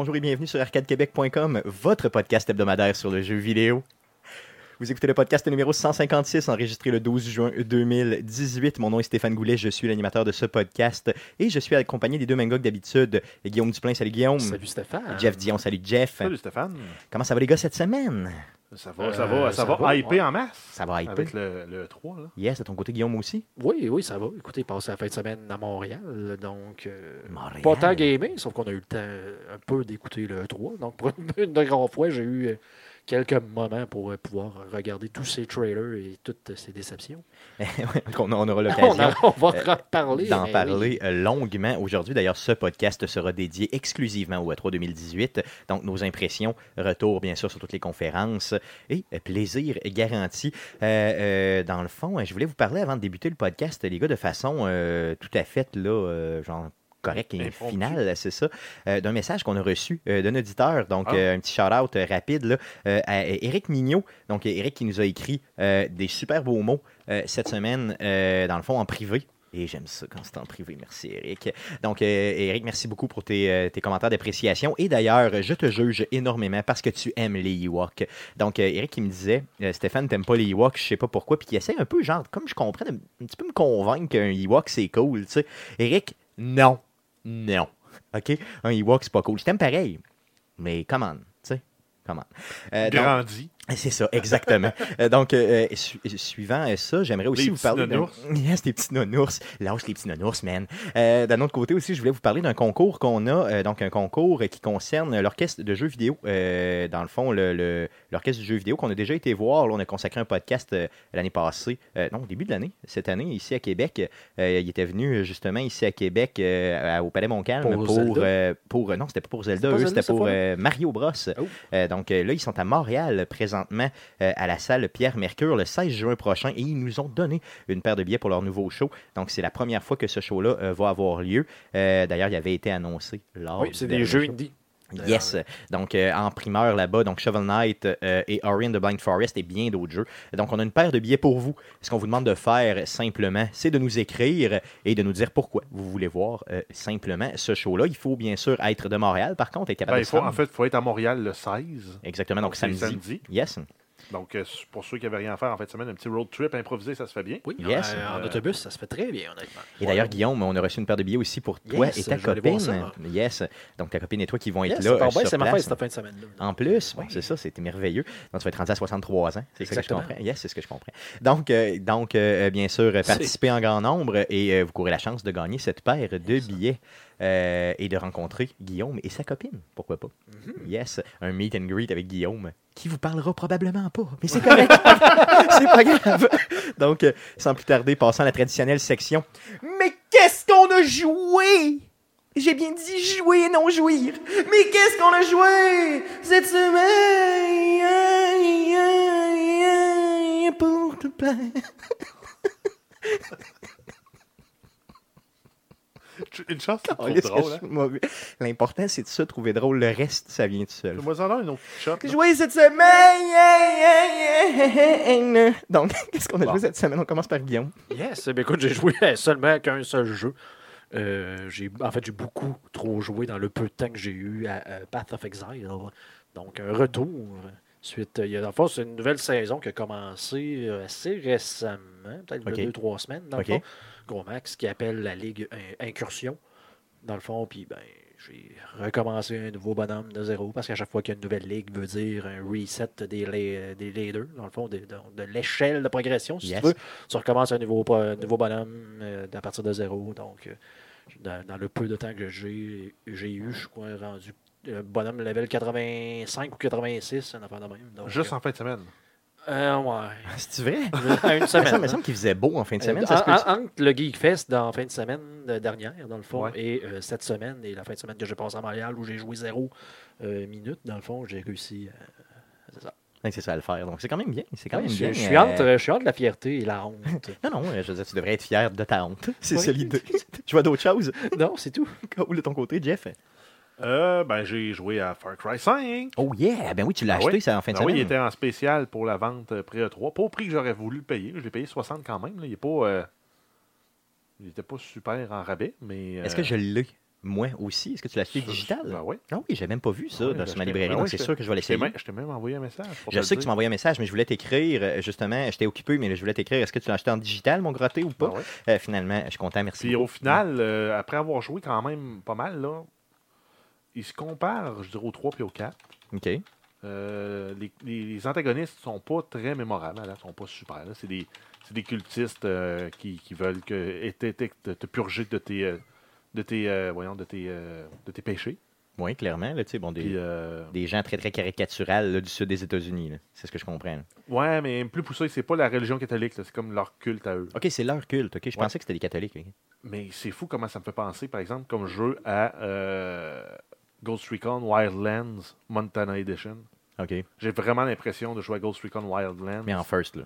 Bonjour et bienvenue sur arcadequebec.com, votre podcast hebdomadaire sur le jeu vidéo. Vous écoutez le podcast numéro 156, enregistré le 12 juin 2018. Mon nom est Stéphane Goulet, je suis l'animateur de ce podcast et je suis accompagné des deux que d'habitude. Guillaume Duplain, salut Guillaume. Salut Stéphane. Jeff Dion, salut Jeff. Salut Stéphane. Comment ça va les gars cette semaine? Ça va, Euh, ça va, ça, ça va, va, hyper ouais. en masse. Ça va hyper. Avec le, le 3, là. Yes, de ton côté Guillaume aussi? Oui, oui, ça va. Écoutez, passé la fin de semaine à Montréal, donc euh, Montréal. pas tant gamé, sauf qu'on a eu le temps euh, un peu d'écouter le 3. Donc pour une, une grande fois, j'ai eu euh, quelques moments pour euh, pouvoir regarder tous ces trailers et toutes ces déceptions. On, on aura On, l'occasion. a- on va euh, parler. d'en mais parler euh, longuement aujourd'hui. D'ailleurs, ce podcast sera dédié exclusivement au E3 2018. Donc, nos impressions, retour bien sûr sur toutes les conférences et euh, plaisir garanti. Euh, euh, dans le fond, euh, je voulais vous parler avant de débuter le podcast, les gars, de façon euh, tout à fait, là, euh, genre correct et Impromptu. finale, c'est ça, euh, d'un message qu'on a reçu euh, d'un auditeur. Donc, Ah. euh, un petit shout-out rapide là, à Eric Mignot. Donc, Eric qui nous a écrit des super beaux mots cette semaine, dans le fond, en privé. Et j'aime ça quand c'est en privé. Merci, Eric. Donc, euh, Eric, merci beaucoup pour tes, euh, tes commentaires d'appréciation. Et d'ailleurs, je te juge énormément parce que tu aimes les Ewoks. Donc, euh, Eric, il me disait, Stéphane, t'aimes pas les Ewoks, je sais pas pourquoi. Puis, il essaie un peu, genre, comme je comprends, de, un petit peu me convaincre qu'un Ewok, c'est cool. Tu sais. Eric, non. Non. OK? Un Ewok, c'est pas cool. Je t'aime pareil. Mais, come on. Tu sais? Come on. Euh, Grandi. C'est ça, exactement. Euh, donc, euh, su- suivant euh, ça, j'aimerais aussi Les vous parler. d'un- nounours. Yes, les petits nounours. Lâche les petits nounours, man. Euh, D'un autre côté aussi, je voulais vous parler d'un concours qu'on a, euh, donc un concours qui concerne l'orchestre de jeux vidéo. Euh, dans le fond, le- le- l'orchestre de jeux vidéo qu'on a déjà été voir. Là, on a consacré un podcast euh, l'année passée, euh, non, au début de l'année, cette année, ici à Québec. Euh, il était venu justement ici à Québec, euh, au Palais Montcalm, Pour pour. Euh, pour non, c'était pas pour Zelda, C'était pour euh, Mario Bros. Oh. Euh, donc là, ils sont à Montréal présentement euh, à la salle Pierre Mercure le 16 juin prochain et ils nous ont donné une paire de billets pour leur nouveau show. Donc c'est la première fois que ce show-là euh, va avoir lieu. Euh, D'ailleurs, il avait été annoncé lors Oui, c'est des jeux show. indie. Yes. Donc, euh, en primeur là-bas, donc Shovel Knight euh, et Ori and the Blind Forest et bien d'autres jeux. Donc, on a une paire de billets pour vous. Ce qu'on vous demande de faire simplement, c'est de nous écrire et de nous dire pourquoi vous voulez voir euh, simplement ce show-là. Il faut bien sûr être de Montréal, par contre, être capable Ben, de il faut, en fait, il faut être à Montréal le 16. Exactement, donc, samedi. samedi. Yes. Donc, euh, pour ceux qui n'avaient rien à faire en fin de semaine, un petit road trip improvisé, ça se fait bien. Oui, Yes. euh, en Euh, autobus, ça se fait très bien, honnêtement. Et d'ailleurs, Guillaume, on a reçu une paire de billets aussi pour toi Yes, et ta copine. ça. Yes. Donc, ta copine et toi qui vont être là. c'est ma fête cette fin de semaine-là. En plus, bon, c'est ça, c'était merveilleux. Donc, tu vas être rendu à 63 ans. C'est ça que je Exactement. comprends? Yes, c'est ce que je comprends. Donc, euh, donc euh, bien sûr, participez en grand nombre et euh, vous courez la chance de gagner cette paire de billets euh, et de rencontrer Guillaume et sa copine. Pourquoi pas? Mm-hmm. Yes, un meet and greet avec Guillaume qui vous parlera probablement pas, mais c'est correct. c'est pas grave. Donc, euh, sans plus tarder, passons à la traditionnelle section. Mais qu'est-ce qu'on a joué? J'ai bien dit jouer et non jouir. Mais qu'est-ce qu'on a joué cette semaine? Pour plaire? Une chance, que drôle. je Hein? L'important, c'est de ça, trouver drôle. Le reste, ça vient tout seul. Fais-moi en un autre shot. Joué cette semaine. Donc, qu'est-ce qu'on a Bon. joué cette semaine? On commence par Guillaume. Yes, ben écoute, j'ai joué à seulement qu'un seul jeu. Euh, j'ai, en fait, j'ai beaucoup trop joué dans le peu de temps que j'ai eu à, à Path of Exile. Donc, un retour. Suite, il y a, dans le fond, c'est une nouvelle saison qui a commencé euh, assez récemment, peut-être il y a Ok. deux, trois semaines, dans Ok. le fond. Gros Max, qui appelle la Ligue In- Incursion, dans le fond, puis ben, j'ai recommencé un nouveau bonhomme de zéro, parce qu'à chaque fois qu'il y a une nouvelle ligue, veut dire un reset des, des leaders, dans le fond, de, de- de l'échelle de progression, si Yes. tu veux tu recommences un nouveau, nouveau bonhomme euh, à partir de zéro. Donc, euh, dans, dans le peu de temps que j'ai eu, je crois, rendu euh, bonhomme level 85 ou 86, un affaire de même. Donc, Juste euh, en fin de semaine. Euh, ouais. C'est vrai? À une Ça semaine. me semble qu'il faisait beau en fin de semaine. Euh, ça en- en- entre le Geek Fest la fin de semaine euh, dernière, dans le fond, Ouais. et euh, cette semaine, et la fin de semaine que j'ai passé à Montréal où j'ai joué zéro euh, minute, dans le fond, j'ai réussi. C'est ça. Ouais, c'est ça à le faire. Donc, c'est quand même bien. C'est quand Ouais, même je, bien. je suis euh, entre, je suis entre la fierté et la honte. Non, non, je veux dire, tu devrais être fier de ta honte. C'est ça l'idée. Tu vois d'autres choses? non, c'est tout. Ou de ton côté, Jeff? Euh, ben, j'ai joué à Far Cry 5. Oh yeah! Ben oui, tu l'as Ah acheté oui? ça en fin de Ah oui, semaine. il était en spécial pour la vente euh, prix E3. Pas au prix que j'aurais voulu le payer. Je l'ai payé 60 quand même. là. Il est pas. euh, Il était pas super en rabais, mais. Est-ce que je l'ai? Moi aussi? Est-ce que tu l'as acheté digital? Ben oui. Ah oui, j'ai même pas vu ça dans ma librairie, ben donc oui, c'est sûr que je vais l'essayer. je t'ai même envoyé un message. Je sais que tu m'as envoyé un message, mais je voulais t'écrire, justement, j'étais occupé, mais je voulais t'écrire, est-ce que tu l'as acheté en digital, mon grotté, ou pas? Ben oui. Euh, finalement, je suis content, merci. Puis beaucoup. au final, euh, après avoir joué quand même pas mal, là, il se compare, je dirais, au 3 puis au 4. OK. Euh, les, les- antagonistes sont pas très mémorables, là, sont pas super. là. C'est des, c'est des cultistes euh, qui, qui veulent que, et te, te- purger de tes, euh, de tes, voyons, de tes, de tes péchés. Oui, clairement, là, bon, des, Puis, euh, des gens très, très caricaturales là, du sud des États-Unis, là. c'est ce que je comprends. ouais, mais plus poussé, c'est pas la religion catholique, c'est comme leur culte à eux. OK, c'est leur culte, OK? Je Ouais. pensais que c'était des catholiques. Mais c'est fou comment ça me fait penser, par exemple, comme jeu à euh, Ghost Recon Wildlands Montana Edition. OK, J'ai vraiment l'impression de jouer à Ghost Recon Wildlands mais en first, là.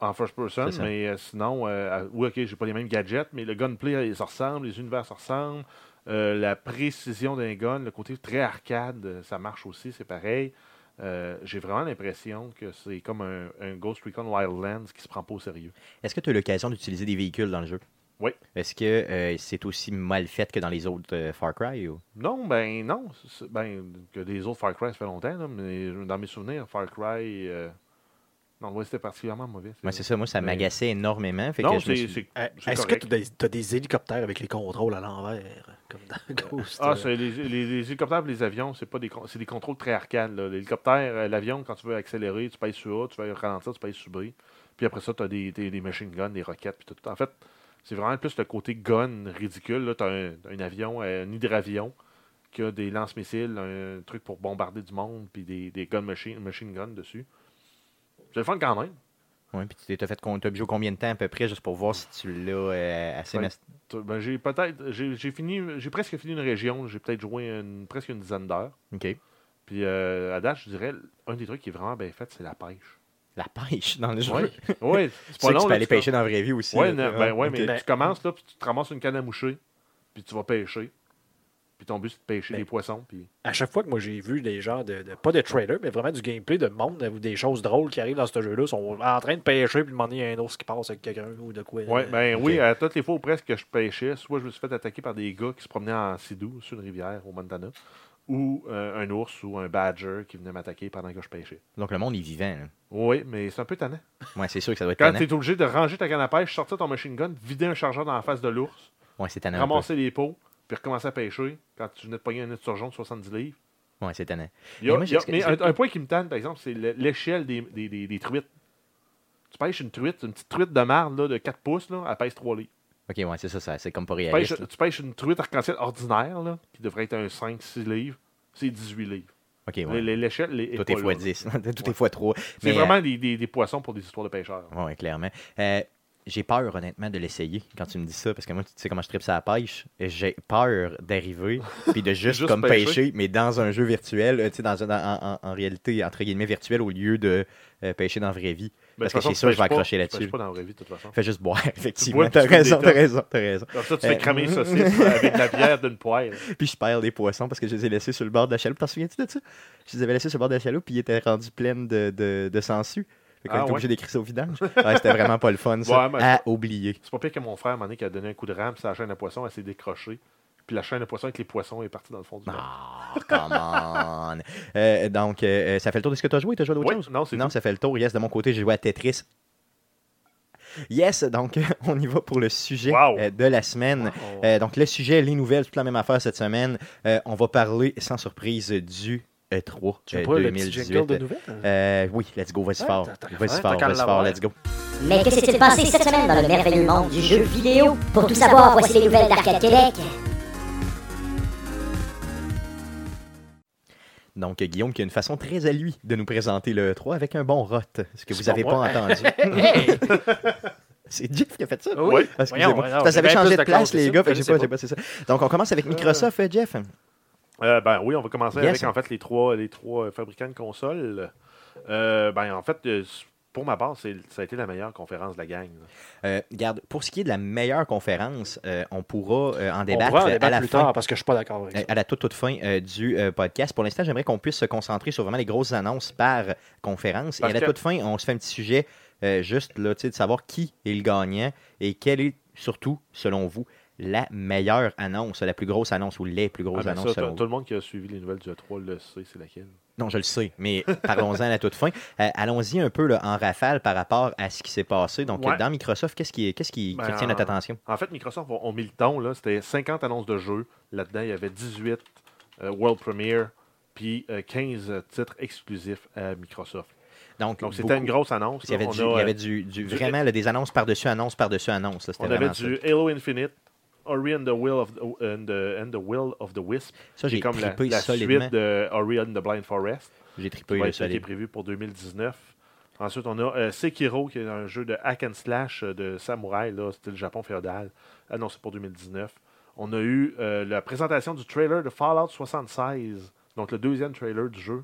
en first person, mais euh, sinon, euh, oui, ok, j'ai pas les mêmes gadgets, mais le gunplay, euh, ça ressemble, les univers se ressemblent. Euh, la précision d'un gun, le côté très arcade, euh, ça marche aussi, c'est pareil. Euh, j'ai vraiment l'impression que c'est comme un, un Ghost Recon Wildlands qui se prend pas au sérieux. Est-ce que tu as l'occasion d'utiliser des véhicules dans le jeu? Oui. Est-ce que euh, c'est aussi mal fait que dans les autres euh, Far Cry? Ou... Non, ben non. Ben, que les autres Far Cry, ça fait longtemps, là, mais dans mes souvenirs, Far Cry. euh, Non, ouais, c'était particulièrement mauvais. Moi, c'est ça, moi, ça Mais- m'agaçait énormément. Fait Non, c'est. suis- c'est- c'est Est-ce que tu as, des- t'as des hélicoptères avec les contrôles à l'envers, comme dans Ghost? Ah, c'est les, les- les hélicoptères et les avions, c'est pas des con- c'est des contrôles très arcades. là. L'hélicoptère, l'avion, quand tu veux accélérer, tu pèses sur A, tu veux ralentir, tu pèses sur B. Puis après ça, tu as des, des, des machine guns, des roquettes, puis tout. En fait, c'est vraiment plus le côté gun ridicule. Tu as un, un avion, un hydravion qui a des lance-missiles, un truc pour bombarder du monde, puis des, des gun machine, machine guns dessus. C'est le fun quand même. Ouais, puis tu t'as fait t'as joué combien de temps à peu près, juste pour voir si tu l'as euh, assez... Tu- Ben, j'ai peut-être j'ai j'ai fini j'ai presque fini une région, j'ai peut-être joué une- presque une dizaine d'heures. OK. Puis euh, à date, je dirais, un des trucs qui est vraiment bien fait, c'est la pêche. La pêche dans le jeu. Oui, ouais, c'est sais que tu peux là, aller tu pêcher dans la vraie vie aussi. Ouais, là, non, ben ouais, ok. mais Ben- tu commences là, puis tu te ramasses une canne à moucher, puis tu vas pêcher. Puis ton but, c'est de pêcher Ben- des poissons. Puis... À chaque fois que moi j'ai vu des gens, de, de- pas de trailer, mais vraiment du gameplay de monde, ou des choses drôles qui arrivent dans ce jeu-là, sont en train de pêcher, puis demander a un ours qui passe avec quelqu'un ou de quoi. Ouais, ben oui, à toutes les fois où presque que je pêchais, soit je me suis fait attaquer par des gars qui se promenaient en sidou sur une rivière au Montana, ou euh, un ours ou un badger qui venait m'attaquer pendant que je pêchais. Donc le monde est vivant. là. Oui, mais c'est un peu tannant. Ouais, c'est sûr que ça doit être Quand tu es obligé de ranger ta canne à pêche, sortir ton machine gun, vider un chargeur dans la face de l'ours, Ouais, c'est tannant. ramasser les pots, puis recommencer à pêcher quand tu venais de pogner un surgeon de 70 livres. Ouais, c'est tannant. Mais moi, a- un, un point qui me tanne, par exemple, c'est le- l'échelle des, des, des- des truites. Tu pêches une truite, une petite truite de marde là, de 4 pouces, là, elle pèse 3 livres. Ok, ouais, c'est ça, ça c'est comme pas Tu pêches, réaliste. tu pêches une truite arc-en-ciel ordinaire, là, qui devrait être un 5-6 livres, c'est 18 livres. Ok, Les- ouais. les- L'échelle les- est Tout est fois là. 10. Tout est fois 3. C'est vraiment des, des- des poissons pour des histoires de pêcheurs. Oui, clairement. Euh, j'ai peur, honnêtement, de l'essayer quand tu me dis ça, parce que moi, tu sais comment je tripe ça à la pêche. J'ai peur d'arriver puis de juste, Juste comme pêcher. pêcher. mais dans un jeu virtuel, euh, tu sais, dans, en, en- en réalité, entre guillemets, virtuel, au lieu de euh, pêcher dans la vraie vie. Ben, Parce que c'est sûr, je vais accrocher là-dessus. pêches pas dans la vraie vie, de toute façon. Fais juste boire, effectivement. T'as raison, t'as raison, t'as raison. Comme ça, tu Euh, fais cramer une saucisse avec de la bière d'une poêle. Puis je perds des poissons parce que je les ai laissés sur le bord de la chaloupe. T'en souviens-tu de ça? Je les avais laissés sur le bord de la chaloupe puis ils étaient rendus pleins de, de, de sangsues. Fait qu'on Ah était ouais? obligé d'écrire ça au vidange. Ouais, c'était vraiment pas le fun, ça. Ouais, à oublier. C'est pas pire que mon frère, à un moment donné, qui a donné un coup de rame la chaîne à poisson, elle s'est décrochée. Puis la chaîne à poisson avec les poissons est partie dans le fond du lac. Ah, come on. Euh, donc, euh, ça fait le tour de ce que tu as joué? Tu as joué à d'autres Oui, choses? non, c'est Non, tout. ça fait le tour. Yes, de mon côté, j'ai joué à Tetris. Yes, donc on y va pour le sujet Wow. euh, de la semaine. Oh. Euh, donc, le sujet, les nouvelles, toute la même affaire cette semaine. Euh, on va parler, sans surprise, du E3 tu euh, le petit 2018. jingle de nouvelles? Euh, oui, let's go, vas-y Ouais, fort. Vas-y faire, fort, vas-y fort, let's go. Mais que s'est-il passé cette semaine dans le merveilleux monde du jeu vidéo? Pour tout savoir, voici les nouvelles d'Arcade Québec. Donc, Guillaume qui a une façon très à lui de nous présenter le E3 avec un bon rot, ce que vous n'avez pas entendu? C'est Jeff qui a fait ça. Oui. Ah, Excusez-moi. Ça avait changé de place, les gars. pas, pas. j'ai pas- c'est ça. Donc, on commence avec Microsoft, euh, Jeff. Euh, ben oui, on va commencer Yes. avec en fait les trois, les trois euh, fabricants de consoles. Euh, ben en fait, pour ma part, c'est- ça a été la meilleure conférence de la gang. là. Euh, garde, pour ce qui est de la meilleure conférence, euh, on pourra euh, en On débattre, pourra en à la plus fin. tard parce que je suis pas d'accord avec euh, ça. À la toute, toute fin euh, du euh, podcast. Pour l'instant, j'aimerais qu'on puisse se concentrer sur vraiment les grosses annonces par conférence. Parce et à la que- toute fin, on se fait un petit sujet euh, juste là, de savoir qui est le gagnant et quelle est surtout, selon vous, la meilleure annonce, la plus grosse annonce ou les plus Ah, grosses ben annonces ça, tout, le monde qui a suivi les nouvelles du E3 le sait, c'est laquelle. Non, je le sais, mais parlons-en à la toute fin. Euh, Allons-y un peu là, en rafale par rapport à ce qui s'est passé. Donc, Ouais. euh, dans Microsoft, qu'est-ce qui, qu'est-ce qui, qui Ben, retient notre en- attention? En fait, Microsoft ont, ont mis le ton. là. C'était 50 annonces de jeux. Là-dedans, il y avait 18 euh, World Premiere, puis euh, 15 titres exclusifs à Microsoft. Donc, c'était une grosse annonce. Il y avait, du, On a, il y avait euh, du, du- du- vraiment là, des annonces par-dessus annonces par-dessus annonces. là. On avait du. Halo Infinite, Ori and the Will of the, and the, and the Will of the Wisp. Ça, j'ai comme la, la suite de Ori and the Blind Forest. J'ai qui trippé qui est prévu pour 2019. Ensuite, on a euh, Sekiro, qui est un jeu de hack and slash euh, de samouraï, là, c'était le Japon féodal, annoncé pour 2019. On a eu euh, la présentation du trailer de Fallout 76, donc le deuxième trailer du jeu.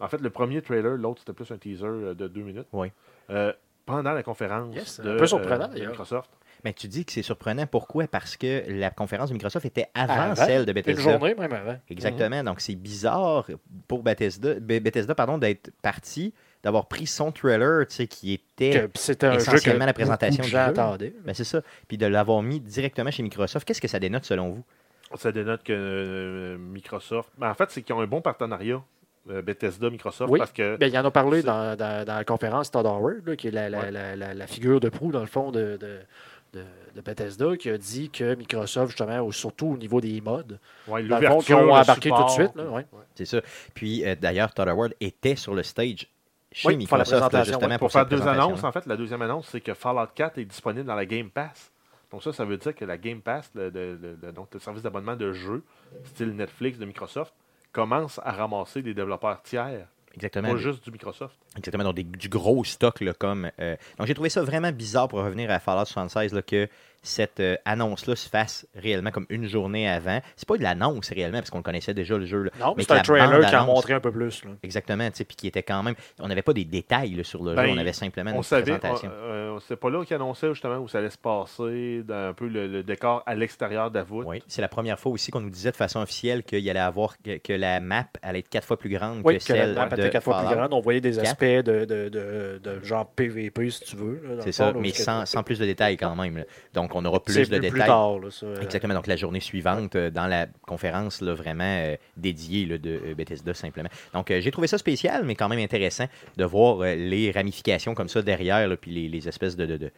En fait, le premier trailer, l'autre c'était plus un teaser de deux minutes. Oui. Euh, pendant la conférence Yes, de, un peu surprenant, euh, de d'ailleurs. Microsoft. Mais tu dis que c'est surprenant. Pourquoi? Parce que la conférence de Microsoft était avant, Avant, celle de Une Bethesda. journée, même avant. Exactement. Donc, c'est bizarre pour Bethesda, Be- Bethesda pardon, d'être parti, d'avoir pris son trailer, tu sais, qui était... Que essentiellement la présentation du gens jeu. Ben, c'est ça. Puis de l'avoir mis directement chez Microsoft. Qu'est-ce que ça dénote selon vous? Ça dénote que euh, Microsoft. ben, en fait, c'est qu'ils ont un bon partenariat, euh, Bethesda, Microsoft, Oui. parce que Ben, il en a parlé dans, dans- dans la conférence Todd Howard, là, qui est la, la- Ouais. la- la- la figure de proue, dans le fond, de, de, de- de Bethesda, qui a dit que Microsoft, justement, surtout au niveau des modes, ouais, qui ont embarqué tout de suite. Là, ouais. C'est ça. Puis euh, d'ailleurs, Todd Howard était sur le stage chez Oui, pour faire la Microsoft, là, justement, pour, Pour faire deux annonces, en fait, la deuxième annonce, c'est que Fallout 4 est disponible dans la Game Pass. Donc ça, ça veut dire que la Game Pass, le, le- le- le- donc le service d'abonnement de jeux, style Netflix de Microsoft, commence à ramasser des développeurs tiers, Exactement. pas juste du Microsoft. Exactement, donc des- du gros stock là, comme. euh, Donc j'ai trouvé ça vraiment bizarre pour revenir à Fallout 76 là, que cette euh, annonce-là se fasse réellement comme une journée avant. C'est pas de l'annonce réellement, parce qu'on connaissait déjà le jeu. là. Non, mais c'est un la trailer qui a bande-annonce- montré un peu plus. Là. Exactement, tu sais, puis qui était quand même. On n'avait pas des détails là, sur le Ben, jeu, on avait simplement On une savait, on- présentation. euh, c'est pas là qu'ils annonçaient justement où ça allait se passer, dans un peu le, le décor à l'extérieur d'Avout. Oui, c'est la première fois aussi qu'on nous disait de façon officielle qu'il allait avoir que, que la map allait être quatre fois plus grande Oui, que que la celle map de était quatre fois plus grande. On voyait des aspects de, de, de, de genre PVP, si tu veux. C'est ça, mais sans, sans plus de détails quand même. là. Donc on aura plus de plus, détails. plus tard. Là, ça, euh, Exactement. Donc, la journée suivante, euh, dans la conférence là, vraiment euh, dédiée là, de euh, Bethesda, simplement. Donc, j'ai trouvé ça spécial, mais quand même intéressant de voir les ramifications comme ça derrière, puis les, les espèces de, de, de-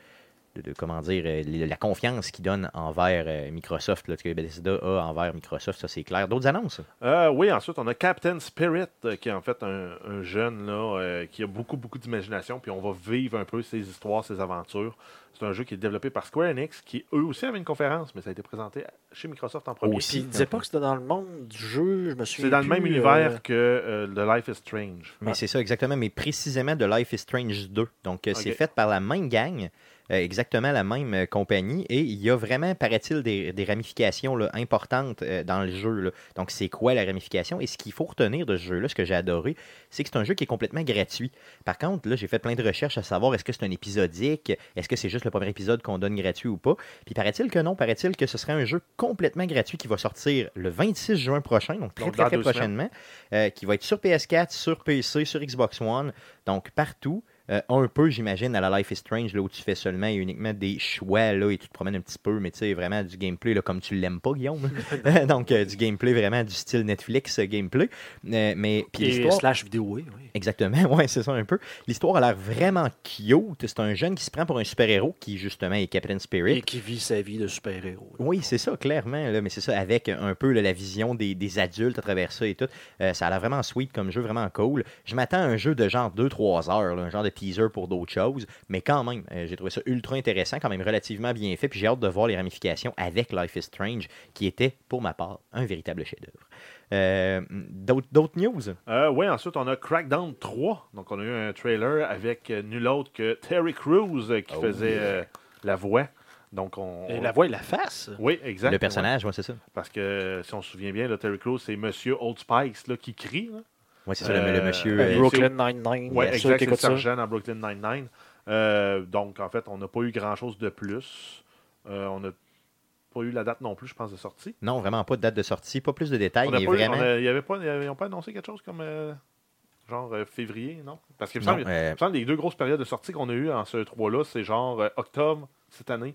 de- de- comment dire, euh, la confiance qu'ils donnent envers euh, Microsoft, là, que Bethesda a envers Microsoft, ça c'est clair. D'autres annonces? Euh, oui, ensuite, on a Captain Spirit, qui est en fait un, un jeune là, euh, qui a beaucoup, beaucoup d'imagination, puis on va vivre un peu ses histoires, ses aventures. C'est un jeu qui est développé par Square Enix, qui eux aussi avaient une conférence, mais ça a été présenté chez Microsoft en premier. Aussi. Puis il disait pas que c'était dans le monde du jeu, je me souviens C'est dans le même univers que euh, The Life is Strange. Mais c'est ça, exactement, mais précisément de Life is Strange 2. Donc, euh, c'est fait par la même gang, exactement la même euh, compagnie, et il y a vraiment, paraît-il, des, des ramifications là, importantes euh, dans le jeu. là. Donc, c'est quoi la ramification? Et ce qu'il faut retenir de ce jeu-là, ce que j'ai adoré, c'est que c'est un jeu qui est complètement gratuit. Par contre, là, j'ai fait plein de recherches à savoir est-ce que c'est un épisodique, est-ce que c'est juste le premier épisode qu'on donne gratuit ou pas? Puis paraît-il que non, paraît-il que ce serait un jeu complètement gratuit qui va sortir le 26 juin prochain, donc très Donc, très, très prochainement, euh, qui va être sur PS4, sur PC, sur Xbox One, donc partout. Euh, un peu, j'imagine, à la Life is Strange, là, où tu fais seulement et uniquement des choix, là, et tu te promènes un petit peu, mais tu sais, vraiment du gameplay, là, comme tu l'aimes pas, Guillaume. Donc, euh, du gameplay vraiment du style Netflix euh, gameplay. Euh, mais, puis l'histoire... slash vidéo, oui. Exactement, ouais, c'est ça un peu. L'histoire a l'air vraiment cute. C'est un jeune qui se prend pour un super-héros qui, justement, est Captain Spirit. Et qui vit sa vie de super-héros. Oui, c'est ça, clairement. Là, mais c'est ça, avec un peu là, la vision des, des adultes à travers ça et tout. Ça a l'air vraiment sweet comme jeu, vraiment cool. Je m'attends à un jeu de genre 2-3 heures, là, un genre de teaser pour d'autres choses. Mais quand même, euh, j'ai trouvé ça ultra intéressant, quand même relativement bien fait. Puis j'ai hâte de voir les ramifications avec Life is Strange, qui était, pour ma part, un véritable chef-d'œuvre. Euh, D'autres news? Euh, oui, ensuite, on a Crackdown 3. Donc, on a eu un trailer avec euh, nul autre que Terry Crews euh, qui Oh, faisait euh, la voix. Donc, on. Et la voix et la face. Oui, exact. Le personnage, ouais, c'est ça. Parce que, si on se souvient bien, là, Terry Crews, c'est Monsieur Old Spice là, qui crie. là. Ouais, c'est ça, le- le, Euh, monsieur. Euh, Brooklyn Nine-Nine. Oui, exact. qui C'est le sergent dans Brooklyn Nine-Nine. Euh, donc, en fait, on n'a pas eu grand-chose de plus. Euh, on n'a pas eu la date non plus, je pense, de sortie. Non, vraiment pas de date de sortie, pas plus de détails, On mais pas eu- vraiment. on a- il y avait pas, ils n'ont pas annoncé quelque chose comme euh, genre euh, février, non? Parce qu'il me semble, euh, il me semble que les deux grosses périodes de sortie qu'on a eues en ce 3-là, c'est genre euh, octobre cette année,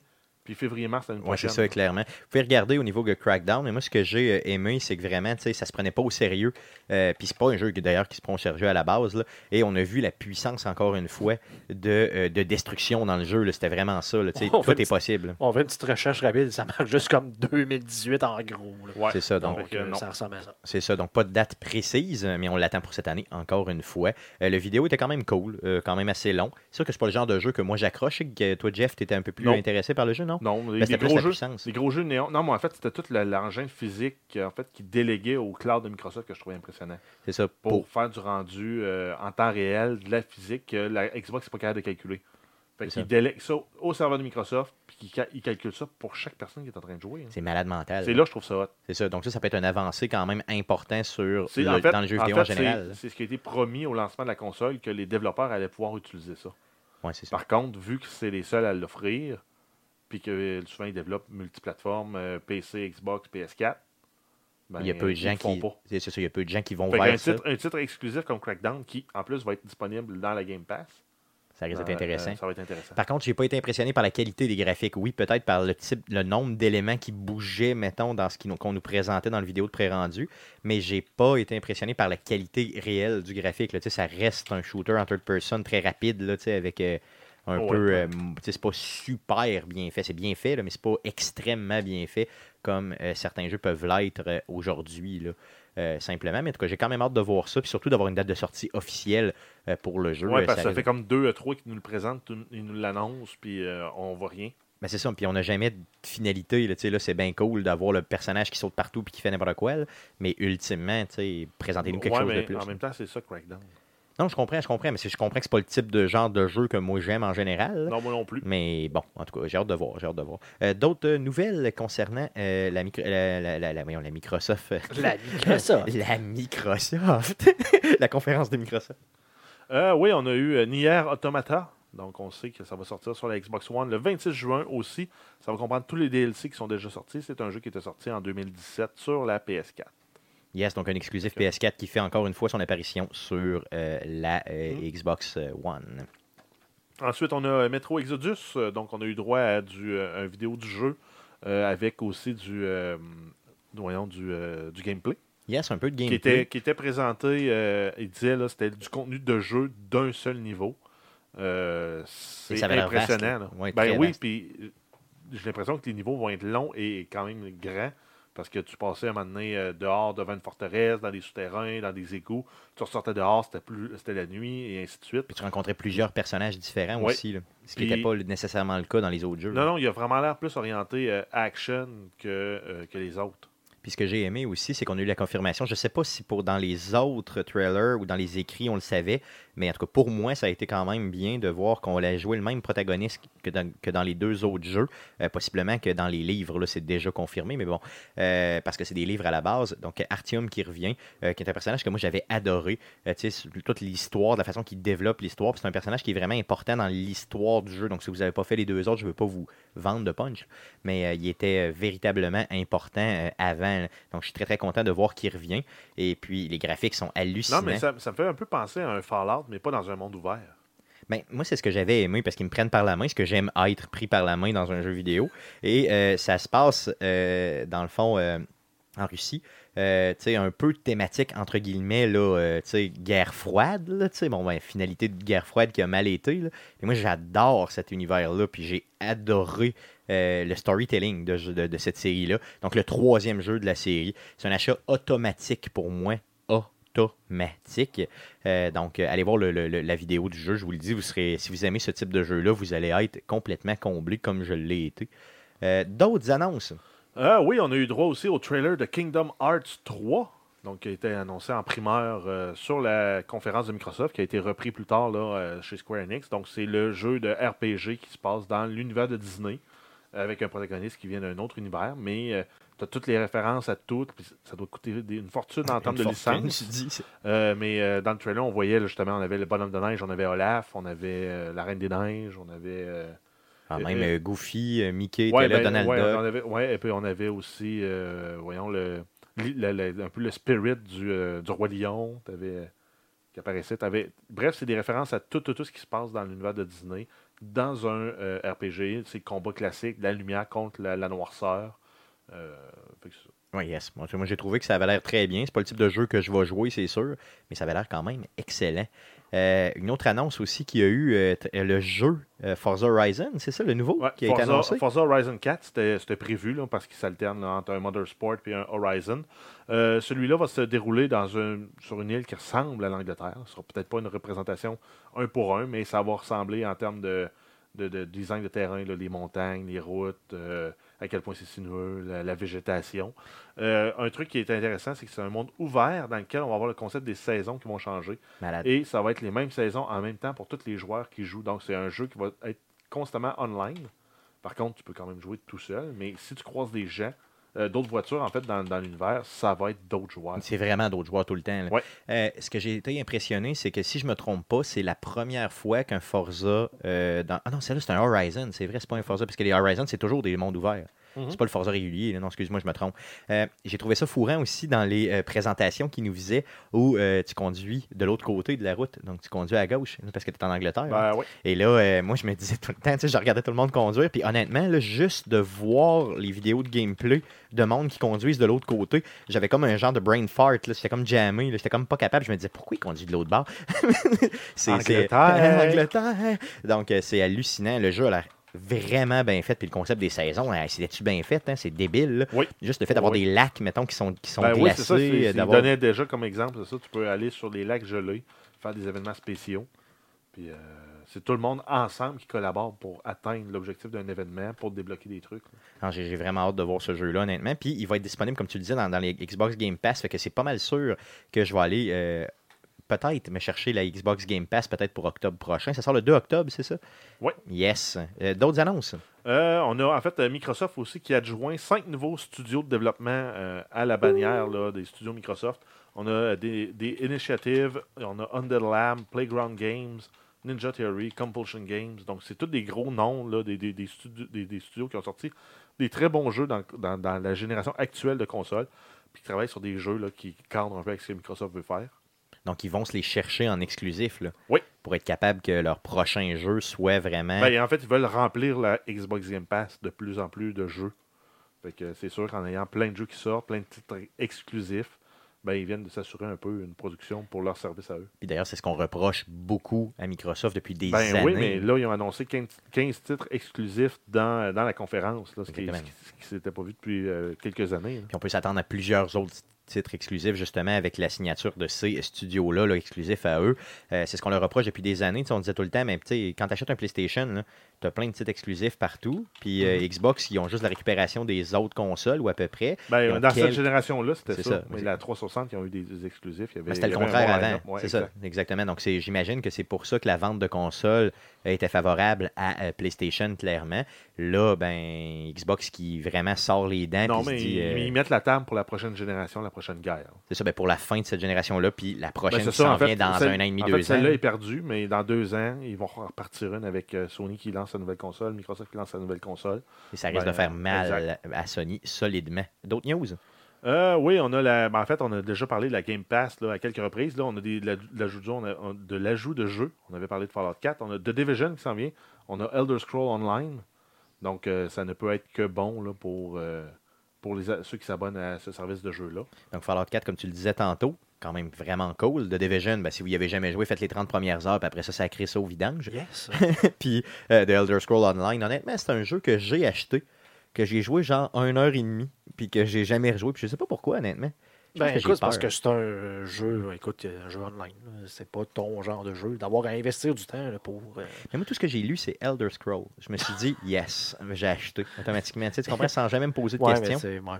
Puis février-mars l'année Oui, c'est prochaine. ça, clairement. Vous pouvez regarder au niveau de Crackdown, mais moi, ce que j'ai euh, aimé, c'est que vraiment, tu sais, ça se prenait pas au sérieux. Euh, Puis c'est pas un jeu qui, d'ailleurs qui se prend au sérieux à la base. là. Et on a vu la puissance, encore une fois, de, euh, de destruction dans le jeu. là. C'était vraiment ça. là. Tu sais, On Tout est possible. On fait une petite recherche rapide, ça marque juste comme 2018 en gros. là. Ouais. C'est ça, donc. Euh, ça ressemble à ça. C'est ça, donc pas de date précise, mais on l'attend pour cette année, encore une fois. Euh, le vidéo était quand même cool, euh, quand même assez long. C'est sûr que c'est pas le genre de jeu que moi j'accroche. Sais que toi, Jeff, t'étais un peu plus Non. intéressé par le jeu, non? Non, les, gros jeux, les gros jeux néon. Non, mais en fait, c'était tout le- l'engin physique en fait, qui déléguait au cloud de Microsoft que je trouvais impressionnant. C'est ça, Pour, pour, faire du rendu euh, en temps réel, de la physique que la Xbox n'est pas capable de calculer. Fait qu'il ça. délègue ça au serveur de Microsoft, puis il calcule ça pour chaque personne qui est en train de jouer. hein. c'est malade mental. C'est là que je trouve ça hot. C'est ça, donc ça, ça peut être une avancée quand même important sur le- en fait- dans le jeu en vidéo fait, en général. c'est- ce qui a été promis au lancement de la console, que les développeurs allaient pouvoir utiliser ça. Ouais, c'est ça. Par contre, vu que c'est les seuls à l'offrir, puis que euh, souvent ils développent multiplateformes, euh, PC, Xbox, PS4, ben, il y a peu de gens qui. C'est ça, il y a peu de gens qui vont Fait vers ça. titre, un titre exclusif comme Crackdown, qui en plus va être disponible dans la Game Pass, Ça risque d'être intéressant. euh, ça va être intéressant. Par contre, j'ai pas été impressionné par la qualité des graphiques. Oui, peut-être par le type, le nombre d'éléments qui bougeaient, mettons, dans ce qu'on nous présentait dans le vidéo de pré-rendu, mais j'ai pas été impressionné par la qualité réelle du graphique. là. Ça reste un shooter en third person très rapide, là, tu sais, avec euh, un Ouais, peu. euh, c'est pas super bien fait. C'est bien fait, là, mais c'est pas extrêmement bien fait comme euh, certains jeux peuvent l'être euh, aujourd'hui. simplement, mais en tout cas, j'ai quand même hâte de voir ça, puis surtout d'avoir une date de sortie officielle pour le jeu. Ouais, Euh, parce que ça fait comme deux, euh, trois qui nous le présentent, ils nous l'annoncent, puis on voit rien. Ben c'est ça, puis on n'a jamais de finalité. Là, tu sais, là, c'est bien cool d'avoir le personnage qui saute partout puis qui fait n'importe quoi. là. Mais ultimement, tu sais, présentez-nous quelque Ouais, chose mais de plus. En même temps, c'est ça, Crackdown. Non, je comprends, je comprends, mais je comprends que c'est pas le type de genre de jeu que moi j'aime en général. Non, moi non plus. Mais bon, en tout cas, j'ai hâte de voir, j'ai hâte de voir. Euh, D'autres euh, nouvelles concernant euh, la, micro- la, la, la- la- voyons, la Microsoft. La Microsoft. la Microsoft. la conférence de Microsoft. Euh, oui, on a eu Nier Automata. Donc, on sait que ça va sortir sur la Xbox One le 26 juin aussi. Ça va comprendre tous les DLC qui sont déjà sortis. C'est un jeu qui était sorti en 2017 sur la PS4. Yes, donc un exclusif PS4 qui fait encore une fois son apparition sur euh, la euh, Mm. Xbox euh, One. Ensuite, on a Metro Exodus. Donc, on a eu droit à du, euh, un vidéo du jeu euh, avec aussi du, voyons, du, du gameplay. Yes, un peu de Qui gameplay. était, qui était présenté, il disait, là, c'était du contenu de jeu d'un seul niveau. C'est vaste, impressionnant. là. là. Ouais, ben oui, puis j'ai l'impression que les niveaux vont être longs et quand même grands. Parce que tu passais à un moment donné euh, dehors devant une forteresse, dans des souterrains, dans des égouts. Tu ressortais dehors, c'était plus c'était la nuit et ainsi de suite. Puis tu rencontrais plusieurs personnages différents aussi, là. ce qui n'était pas nécessairement le cas dans les autres jeux. Non, non, il a vraiment l'air plus orienté euh, action que, euh, que les autres. Puis ce que j'ai aimé aussi, c'est qu'on a eu la confirmation. Je ne sais pas si pour dans les autres trailers ou dans les écrits, on le savait, mais en tout cas, pour moi, ça a été quand même bien de voir qu'on allait jouer le même protagoniste que dans, les deux autres jeux. Euh, possiblement que dans les livres, là, c'est déjà confirmé, mais bon, euh, parce que c'est des livres à la base. Donc, Artium qui revient, euh, qui est un personnage que moi j'avais adoré. Tu sais, toute l'histoire, la façon qu'il développe l'histoire. C'est un personnage qui est vraiment important dans l'histoire du jeu. Donc, si vous n'avez pas fait les deux autres, je ne veux pas vous vendre de punch, mais il était véritablement important euh, avant. Donc, je suis très très content de voir qu'il revient. Et puis, les graphiques sont hallucinants. Non, mais ça, ça me fait un peu penser à un Fallout, mais pas dans un monde ouvert. Ben, moi, c'est ce que j'avais aimé parce qu'ils me prennent par la main, ce que j'aime être pris par la main dans un jeu vidéo. Et euh, ça se passe, euh, dans le fond, euh, en Russie. Euh, un peu thématique, entre guillemets, là, euh, guerre froide. Bon, ben, finalité de guerre froide qui a mal été. Et moi, j'adore cet univers-là. Puis j'ai adoré euh, le storytelling de, cette série-là. Donc, le troisième jeu de la série. C'est un achat automatique pour moi. Automatique. Donc, allez voir la vidéo du jeu. Je vous le dis, vous serez, si vous aimez ce type de jeu-là, vous allez être complètement comblé comme je l'ai été. D'autres annonces? Ah oui, on a eu droit aussi au trailer de Kingdom Hearts 3, donc qui a été annoncé en primeur euh, sur la conférence de Microsoft, qui a été repris plus tard là, euh, chez Square Enix. Donc c'est le jeu de RPG qui se passe dans l'univers de Disney, avec un protagoniste qui vient d'un autre univers, mais tu as toutes les références à toutes, puis ça doit coûter une fortune en termes de fortune, licence. Euh, mais euh, dans le trailer, on voyait là, justement, on avait le bonhomme de neige, on avait Olaf, on avait euh, la Reine des Neiges, on avait... euh, Ah, même euh, Goofy, euh, Mickey, Ouais, était là, ben, Donald ouais, on avait, ouais, et puis on avait aussi, euh, voyons, le, li- le- le- un peu le spirit du, euh, du Roi Lion. T'avais, qui apparaissait. T'avais- Bref, c'est des références à tout, tout, tout ce qui se passe dans l'univers de Disney. Dans un RPG, c'est le combat classique, la lumière contre la, la noirceur. Oui, yes. Moi, moi, j'ai trouvé que ça avait l'air très bien. C'est pas le type de jeu que je vais jouer, c'est sûr, mais ça avait l'air quand même excellent. Euh, une autre annonce aussi qu'il y a eu, euh, euh, le jeu euh, Forza Horizon, c'est ça le nouveau Ouais, qui a été annoncé? Forza Horizon 4, c'était prévu là, parce qu'il s'alterne entre un Motorsport et un Horizon. Celui-là va se dérouler dans un, sur une île qui ressemble à l'Angleterre. Ce sera peut-être pas une représentation un pour un, mais ça va ressembler en termes de, de, de design de terrain, là, les montagnes, les routes, à quel point c'est sinueux, la, la végétation. Euh, un truc qui est intéressant, c'est que c'est un monde ouvert dans lequel on va avoir le concept des saisons qui vont changer. Malade. Et ça va être les mêmes saisons en même temps pour tous les joueurs qui jouent. Donc, c'est un jeu qui va être constamment online. Par contre, tu peux quand même jouer tout seul. Mais si tu croises des gens, euh, d'autres voitures, en fait, dans, dans l'univers, ça va être d'autres joueurs. C'est vraiment d'autres joueurs tout le temps. Ouais. Euh, ce que j'ai été impressionné, c'est que si je me trompe pas, c'est la première fois qu'un Forza. euh, dans... Ah non, celle-là, c'est un Horizon. C'est vrai, c'est pas un Forza, parce que les Horizon, c'est toujours des mondes ouverts. Mhm. C'est pas le Forza régulier. là. Non, excuse-moi, je me trompe. Euh, j'ai trouvé ça fourrant aussi dans les euh, présentations qui nous visaient où euh, tu conduis de l'autre côté de la route. Donc, tu conduis à gauche, parce que tu es en Angleterre. hein. Ben. Et là, moi, je me disais tout le temps, je regardais tout le monde conduire, puis honnêtement, là, juste de voir les vidéos de gameplay de monde qui conduisent de l'autre côté, j'avais comme un genre de brain fart, là, j'étais comme jammé, j'étais comme pas capable, je me disais, pourquoi il conduit de l'autre bord? c'est, Angleterre. Angleterre. Donc, c'est hallucinant, le jeu a l'air vraiment bien fait, puis le concept des saisons, hein, c'est-tu bien fait, hein, c'est débile, là. Oui. Juste le fait d'avoir Oui. des lacs, mettons, qui sont, qui sont Ben oui, c'est ça. glacés, d'avoir... donnait déjà comme exemple, ça. Tu peux aller sur les lacs gelés, faire des événements spéciaux. Puis, euh, c'est tout le monde ensemble qui collabore pour atteindre l'objectif d'un événement, pour débloquer des trucs. Ah, J'ai j'ai vraiment hâte de voir ce jeu-là, honnêtement. Puis il va être disponible, comme tu le disais, dans, dans les Xbox Game Pass. Fait que c'est pas mal sûr que je vais aller euh, peut-être me chercher la Xbox Game Pass, peut-être pour octobre prochain. Ça sort le 2 octobre, c'est ça? Ouais. Yes. Euh, D'autres annonces? Euh, on a en fait euh, Microsoft aussi qui a adjoint cinq nouveaux studios de développement euh, à la bannière là, des studios Microsoft. On a des, des initiatives, on a Undead Lab, Playground Games, Ninja Theory, Compulsion Games. Donc, c'est tous des gros noms là, des, studios, des, des studios qui ont sorti des très bons jeux dans, dans- dans la génération actuelle de consoles, puis qui travaillent sur des jeux là, qui cadrent un peu avec ce que Microsoft veut faire. Donc ils vont se les chercher en exclusif là, Oui. pour être capable que leur prochain jeu soit vraiment. Ben, en fait, ils veulent remplir la Xbox Game Pass de plus en plus de jeux. Fait que c'est sûr qu'en ayant plein de jeux qui sortent, plein de titres exclusifs, ben, ils viennent de s'assurer un peu une production pour leur service à eux. Puis d'ailleurs, c'est ce qu'on reproche beaucoup à Microsoft depuis des Ben années. oui, mais là, ils ont annoncé 15, 15 titres exclusifs dans, dans la conférence, là, ce qui ne s'était pas vu depuis euh, quelques années. Puis on peut s'attendre à plusieurs autres titres exclusifs, justement, avec la signature de ces studios-là, là, exclusifs à eux. Euh, c'est ce qu'on leur reproche depuis des années. On disait tout le temps, mais quand tu achètes un PlayStation, tu as plein de titres exclusifs partout. Puis euh, Mhm. Xbox, ils ont juste la récupération des autres consoles, ou à peu près. Ben, dans quel- cette génération-là, c'était ça. ça. Mais la 360, ils ont eu des, des exclusifs. Ben, C'était le contraire avant. Ouais, c'est ça, exact. exactement. Donc, c'est- j'imagine que c'est pour ça que la vente de consoles était favorable à euh, PlayStation, clairement. Là, ben, Xbox qui vraiment sort les dents. Non, se mais dit, ils, ils mettent la table pour la prochaine génération, la prochaine guerre. c'est ça, ben, pour la fin de cette génération-là, puis la Ben, prochaine c'est qui s'en en fait, vient dans un an et demi, en deux fait, ans. Celle-là est perdue, mais dans deux ans, ils vont repartir une avec euh, Sony qui lance sa nouvelle console, Microsoft qui lance sa nouvelle console. Et ça risque Ben, de faire euh, mal à Sony solidement. D'autres news? Euh, oui, on a la. ben, en fait, on a déjà parlé de la Game Pass là, à quelques reprises. Là, on a des, de la- de l'ajout de on a- on- de l'ajout de jeux. On avait parlé de Fallout 4. On a The Division qui s'en vient. On a Elder Scroll Online. Donc, euh, ça ne peut être que bon là, pour, euh, pour les, ceux qui s'abonnent à ce service de jeu-là. Donc Fallout 4, comme tu le disais tantôt, quand même vraiment cool. The Division, ben, si vous y avez jamais joué, faites les 30 premières heures, puis après ça, ça crée ça au vidange. Yes. puis euh, The Elder Scroll Online, honnêtement, c'est un jeu que j'ai acheté, que j'ai joué genre une heure et demie, puis que j'ai jamais rejoué, puis je sais pas pourquoi, honnêtement. Ben écoute, parce que c'est un euh, jeu, écoute, euh, un jeu online. C'est pas ton genre de jeu. D'avoir à investir du temps là, pour. euh, Mais moi, tout ce que j'ai lu, c'est Elder Scroll. Je me suis dit, yes, j'ai acheté automatiquement. Tu, sais, tu comprends, sans jamais me poser de Ouais, questions. ouais.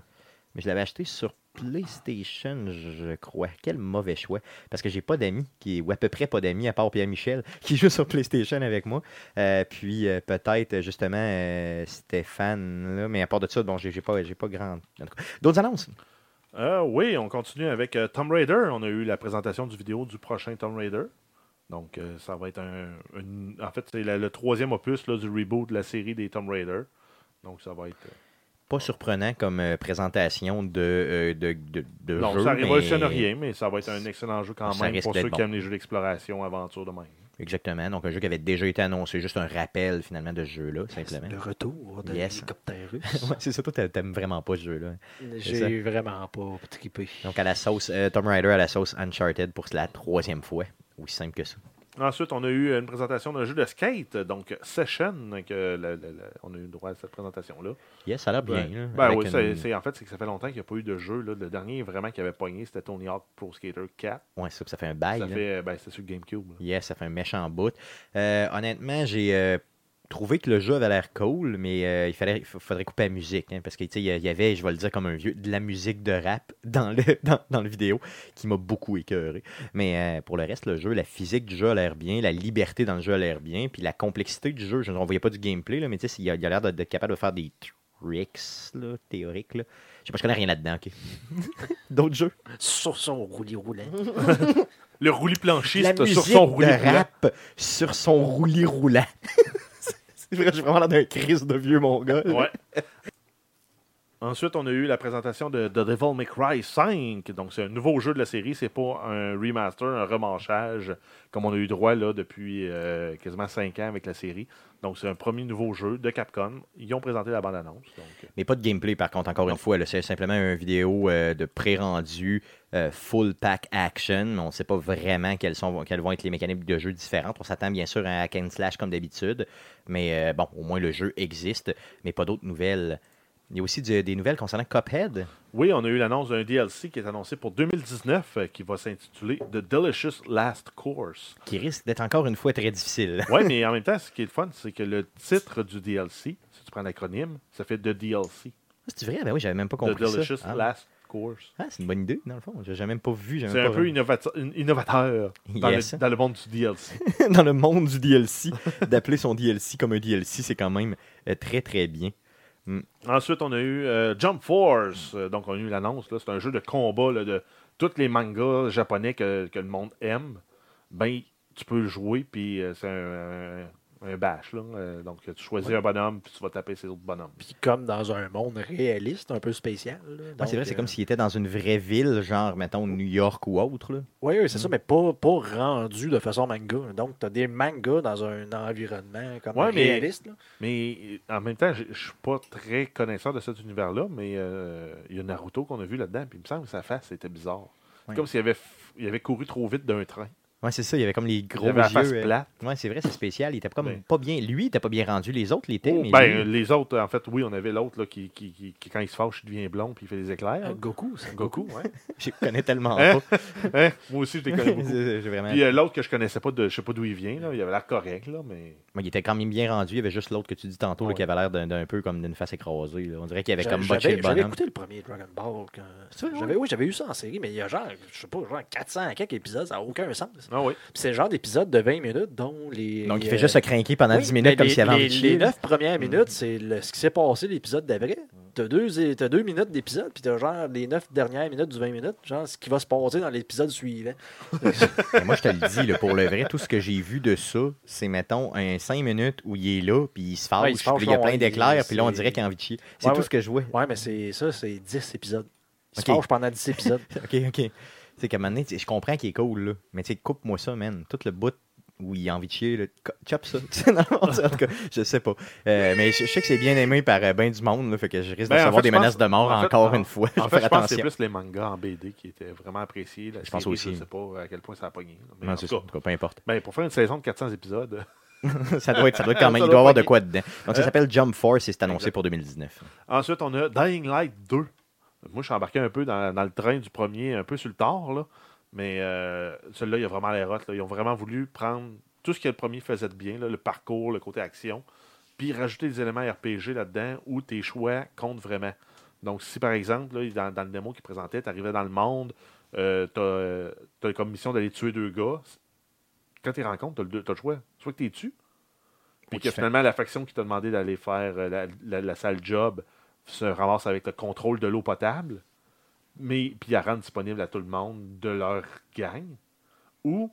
Mais je l'avais acheté sur PlayStation, je crois. Quel mauvais choix. Parce que j'ai pas d'amis, qui, ou à peu près pas d'amis, à part Pierre-Michel, qui joue sur PlayStation avec moi. Euh, puis euh, peut-être, justement, euh, Stéphane. Là. Mais à part de ça, bon, j'ai pas, pas grand. D'autres annonces? Euh, oui, on continue avec euh, Tomb Raider. On a eu la présentation du vidéo du prochain Tomb Raider. Donc, euh, ça va être un. en fait, c'est le troisième opus là, du reboot de la série des Tomb Raider. Donc, ça va être. pas surprenant comme présentation de, de, de, de Non, jeu. ça révolutionne mais- rien, mais ça va être un excellent jeu quand Ça même pour ceux bon. qui aiment les jeux d'exploration, aventure de même. Exactement. Donc, un jeu qui avait déjà été annoncé, juste un rappel finalement de ce jeu-là, simplement. Le retour de Yes. l'hélicoptère russe. Ouais, c'est ça, toi, t'a- t'aimes vraiment pas ce jeu-là. J'ai vraiment pas trippé. Donc, à la sauce, euh, Tomb Raider à la sauce Uncharted pour la troisième fois. Aussi simple que ça. Ensuite, on a eu une présentation d'un jeu de skate, donc Session, que on a eu le droit à cette présentation-là. Yes, ça a l'air bien. Ben, ben oui, une- c'est- c'est- en fait, c'est que ça fait longtemps qu'il n'y a pas eu de jeu. là. Le dernier vraiment qui avait pogné, c'était Tony Hawk Pro Skater 4. Ouais, ça, ça fait un bail. ça là. fait, ben, c'était sur GameCube. Yes, ça fait un méchant bout. Euh, honnêtement, j'ai euh, trouvé que le jeu avait l'air cool, mais euh, il, fallait, il faudrait couper la musique. hein, parce que tu sais, il y avait, je vais le dire comme un vieux, de la musique de rap dans le, dans, dans le vidéo qui m'a beaucoup écœuré. Mais euh, pour le reste, le jeu, la physique du jeu a l'air bien, la liberté dans le jeu a l'air bien, puis la complexité du jeu, je, on voyait pas du gameplay, là, mais tu sais, il y a, il a l'air d'être capable de faire des tricks là, théoriques. Là. Je sais pas, je connais rien là-dedans, ok. D'autres jeux? Sur son roulis roulant. Le roulis La planchiste sur son roulis roulant. rap sur son roulis roulant. j'ai vraiment l'air d'un crise de vieux mongol. Ouais. Ensuite, on a eu la présentation de The Devil May Cry 5. Donc, c'est un nouveau jeu de la série. C'est pas un remaster, un remanchage, comme on a eu droit là, depuis euh, quasiment 5 ans avec la série. Donc, c'est un premier nouveau jeu de Capcom. Ils ont présenté la bande-annonce. Euh, Mais pas de gameplay, par contre, encore une fois. C'est simplement une vidéo euh, de pré-rendu, full pack action. On ne sait pas vraiment quelles, quelles vont être les mécaniques de jeu différentes. On s'attend bien sûr à un hack and slash comme d'habitude. Mais bon, au moins le jeu existe, mais pas d'autres nouvelles. Il y a aussi du- des nouvelles concernant Cuphead. Oui, on a eu l'annonce d'un DLC qui est annoncé pour 2019 euh, qui va s'intituler The Delicious Last Course. qui risque d'être encore une fois très difficile. Oui, mais en même temps, ce qui est le fun, c'est que le titre du DLC, si tu prends l'acronyme, ça fait The DLC. C'est vrai? Ben oui, j'avais même pas The compris ça. Delicious Ah, Last Course. ah, c'est une bonne idée, dans le fond. J'ai même pas vu. C'est un peu innovat- innovateur dans, le, dans le monde du DLC. dans le monde du DLC. D'appeler son DLC comme un DLC, c'est quand même euh, très, très bien. Ensuite, on a eu euh, Jump Force. Euh, donc, on a eu l'annonce. C'est un jeu de combat de tous les mangas japonais que, le monde aime. Ben, tu peux jouer, puis euh, c'est un, un- bash. Là. Euh, donc, tu choisis un bonhomme, puis tu vas taper ses autres bonhommes. Puis comme dans un monde réaliste, un peu spécial. Ouais, c'est vrai, c'est euh, comme s'il était dans une vraie ville, genre, mettons, New York ou autre. Là. Oui, oui, c'est ça, mais pas, pas rendu de façon manga. Donc, tu as des mangas dans un environnement comme Ouais, mais- réaliste. là. Mais euh, en même temps, je suis pas très connaisseur de cet univers-là, mais euh, il y a Naruto qu'on a vu là-dedans, puis il me semble que sa face était bizarre. C'est Ouais. comme s'il avait, f- il avait couru trop vite d'un train. Ouais, c'est ça, il y avait comme les Il gros avait la face yeux. euh. Ouais, c'est vrai, c'est spécial. Il était comme Ben. pas bien. Lui, il était pas bien rendu. Les autres l'étaient, Oh, mais ben, lui, les autres, en fait, oui, on avait l'autre là, qui, qui, qui, qui, quand il se fâche, il devient blond puis il fait des éclairs. Euh, Goku, c'est Goku, ouais. je connais tellement Hein? pas. Hein? Moi aussi, je les connais beaucoup. Vraiment... Puis euh, l'autre que je connaissais pas, de, je sais pas d'où il vient, là, il avait l'air correct, là, mais. Mais il était quand même bien rendu. Il y avait juste l'autre que tu dis tantôt, là, qui avait l'air d'un, d'un peu comme d'une face écrasée. là. On dirait qu'il avait comme J'avais botché le j'avais écouté le premier Dragon Ball. quand- C'est vrai, J'avais, oui, j'avais eu ça en série, mais il y a genre, je sais pas, genre 400 à quelques épisodes, ça n'a aucun sens. Puis Ah oui. c'est le genre d'épisode de 20 minutes dont les. Donc, il euh, fait juste se craquer pendant oui, 10 minutes comme s'il avait envie les, de chier. les là. 9 premières minutes, c'est le- ce qui s'est passé l'épisode d'après. T'as deux, t'as deux minutes d'épisode, puis t'as genre les 9 dernières minutes du 20 minutes, genre ce qui va se passer dans l'épisode suivant. Moi, je te le dis, là, pour le vrai, tout ce que j'ai vu de ça, c'est, mettons, un 5 minutes où il est là, puis il se fâche, Ouais, se puis il y a plein d'éclairs, puis là, on dirait qu'il a envie de chier. C'est Ouais, tout ouais. ce que je vois. Ouais, mais c'est ça, c'est 10 épisodes. Il se Ok. fâche pendant 10 épisodes. OK, OK. C'est qu'à un moment donné, tu sais, je comprends qu'il est cool, là. Mais tu sais, coupe-moi ça, man. Tout le bout où il a envie de chier, là, chop ça. Sais, non, en tout cas, je sais pas. Euh, mais je, je sais que c'est bien aimé par euh, ben du monde, là, fait que je risque de Ben, en recevoir des pense- menaces de mort en encore en- une fois. En fait, je pense que c'est plus les mangas en BD qui étaient vraiment appréciés. La Je pense aussi. Je sais pas à quel point ça a pogné. Mais Non, c'est ça. cas, En tout cas, peu importe. ben, pour faire une saison de 400 épisodes, ça doit être, ça doit être quand même. Il doit y avoir de quoi dedans. Donc, ça Hein? s'appelle Jump Force et c'est annoncé pour 2019. Ensuite, on a Dying Light 2. Moi, je suis embarqué un peu dans, dans le train du premier, un peu sur le tard, là. mais euh, celui-là, il a vraiment l'air hot. Ils ont vraiment voulu prendre tout ce que le premier faisait de bien, là, le parcours, le côté action, puis rajouter des éléments RPG là-dedans où tes choix comptent vraiment. Donc, si par exemple, là, dans, dans le démo qu'il présentait, tu arrivais dans le monde, euh, tu as, comme mission d'aller tuer deux gars. Quand tu les rencontres, tu as, le choix. Soit que tu les tues, puis que finalement, la faction qui t'a demandé d'aller faire euh, la, la- la sale job se ramasse avec le contrôle de l'eau potable, mais puis la rend disponible à tout le monde de leur gang. Ou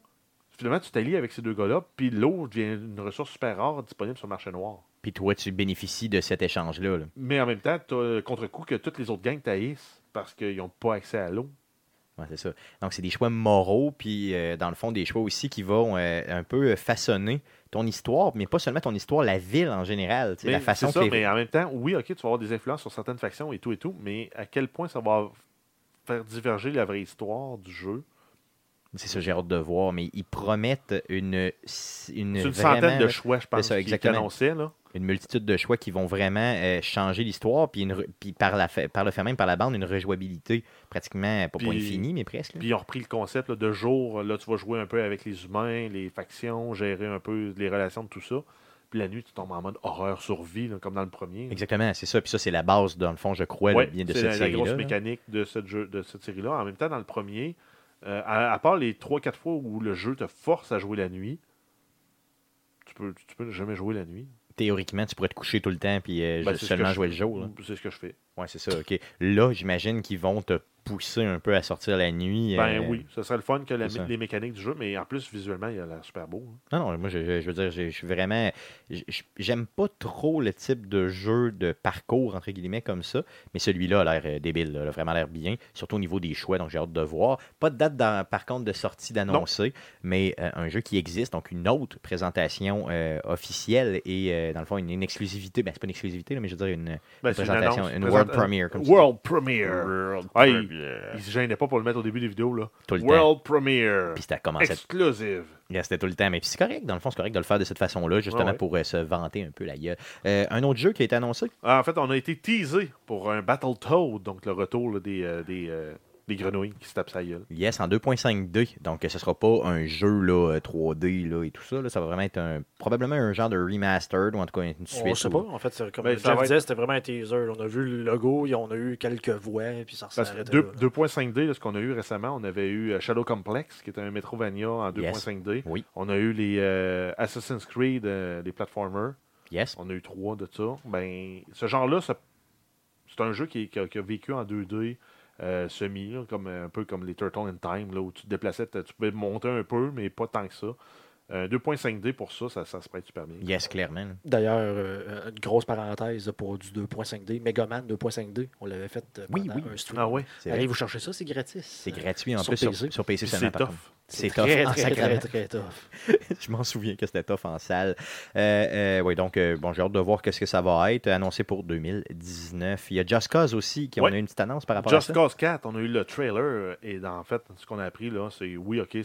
finalement, tu t'allies avec ces deux gars-là, puis l'eau devient une ressource super rare disponible sur le marché noir. Puis toi, tu bénéficies de cet échange-là. là. Mais en même temps, tu as contre-coup que toutes les autres gangs taillissent parce qu'ils n'ont pas accès à l'eau. Ouais, c'est ça. Donc, c'est des choix moraux, puis euh, dans le fond, des choix aussi qui vont euh, un peu façonner ton histoire, mais pas seulement ton histoire, la ville en général. Mais la façon c'est ça, que les- mais en même temps, oui, ok, tu vas avoir des influences sur certaines factions et tout et tout, mais à quel point ça va faire diverger la vraie histoire du jeu? C'est ça, j'ai hâte de voir, mais ils promettent une, une, C'est une vraiment, centaine de choix, je pense, ça, qui- qui exactement. annonçaient, là. Une multitude de choix qui vont vraiment euh, changer l'histoire, puis, une puis par, la par le fait même, par la bande, une rejouabilité pratiquement, pas Puis- point infini, mais presque. là. Puis ils ont repris le concept là, de jour, là, tu vas jouer un peu avec les humains, les factions, gérer un peu les relations de tout ça. Puis la nuit, tu tombes en mode horreur survie, là, comme dans le premier. Exactement, c'est ça. Puis ça, c'est la base, dans le fond, je crois, Ouais, bien de c'est cette la, la grosse série-là. mécanique de cette, jeu, de cette série-là. En même temps, dans le premier, euh, à, à part les 3-4 fois où le jeu te force à jouer la nuit, tu peux, tu peux jamais jouer la nuit. Théoriquement, tu pourrais te coucher tout le temps, puis euh, Ben, seulement je jouer le jour. C'est ce que je fais. Ouais, c'est ça, OK. Là, j'imagine qu'ils vont te pousser un peu à sortir la nuit. Ben euh, oui, ce serait le fun que la- ça. les mécaniques du jeu, mais en plus, visuellement, il a l'air super beau. hein. Non, non, moi, je, je- je veux dire, je, je suis vraiment. J'aime pas trop le type de jeu de parcours, entre guillemets, comme ça, mais celui-là a l'air euh, débile, là, a vraiment l'air bien, surtout au niveau des choix, donc j'ai hâte de voir. Pas de date, dans- par contre, de sortie d'annoncer, mais euh, un jeu qui existe, donc une autre présentation euh, officielle et, euh, dans le fond, une, une exclusivité. Ben, c'est pas une exclusivité, là, mais je veux dire une, Ben, une présentation, une world premiere, comme ça. World Premiere. Ah, il, se gênait pas pour le mettre au début des vidéos. Là. Tout le temps. World Premiere. Puis c'était commencé Exclusive. Il restait tout le temps. Mais puis c'est correct, dans le fond, c'est correct de le faire de cette façon-là, justement ouais. pour euh, se vanter un peu la gueule. Euh, un autre jeu qui a été annoncé, Ah, en fait, on a été teasé pour un Battletoad, donc le retour là, des, euh, des, euh, des grenouilles qui se tapent sa gueule. Yes, en 2.5D. Donc, ce sera pas un jeu là, euh, 3D là, et tout ça. là. Ça va vraiment être un, probablement un genre de remastered ou en tout cas une suite. On sait ou- pas. En fait, c'est comme Ben, être- disait, c'était vraiment un teaser. On a vu le logo, et on a eu quelques voix, puis ça Parce s'arrêtait que là. deux- 2.5D, là, ce qu'on a eu récemment, on avait eu euh, Shadow Complex, qui est un Metrovania en 2.5D. Oui. On a eu les euh, Assassin's Creed, euh, les platformers. Yes. On a eu trois de ça. Ben, ce genre-là, c'est un jeu qui, qui a, qui a vécu en 2D euh, semi, là, comme, un peu comme les Turtle in Time, là, où tu te déplaçais, tu pouvais monter un peu, mais pas tant que ça. Euh, 2.5D pour ça, ça, ça se prête super bien. Yes, clairement. D'ailleurs, euh, une grosse parenthèse pour du 2.5D. Megaman 2.5D, on l'avait fait euh, Oui, pendant oui. un stream. Ah vrai. Allez vous chercher ça, c'est gratis. C'est gratuit en Sur plus sur, PC. sur PC Puis seulement. c'est par tough. C'est très, tough. très, en très, sacrament. très, tough. Je m'en souviens que c'était tough en salle. Euh, euh, oui, donc, euh, bon, j'ai hâte de voir qu'est-ce que ça va être. Annoncé pour 2019. Il y a Just Cause aussi, qui on a une petite annonce par rapport Just à ça. Cause 4, on a eu le trailer, et en fait, ce qu'on a appris, là, c'est oui, ok,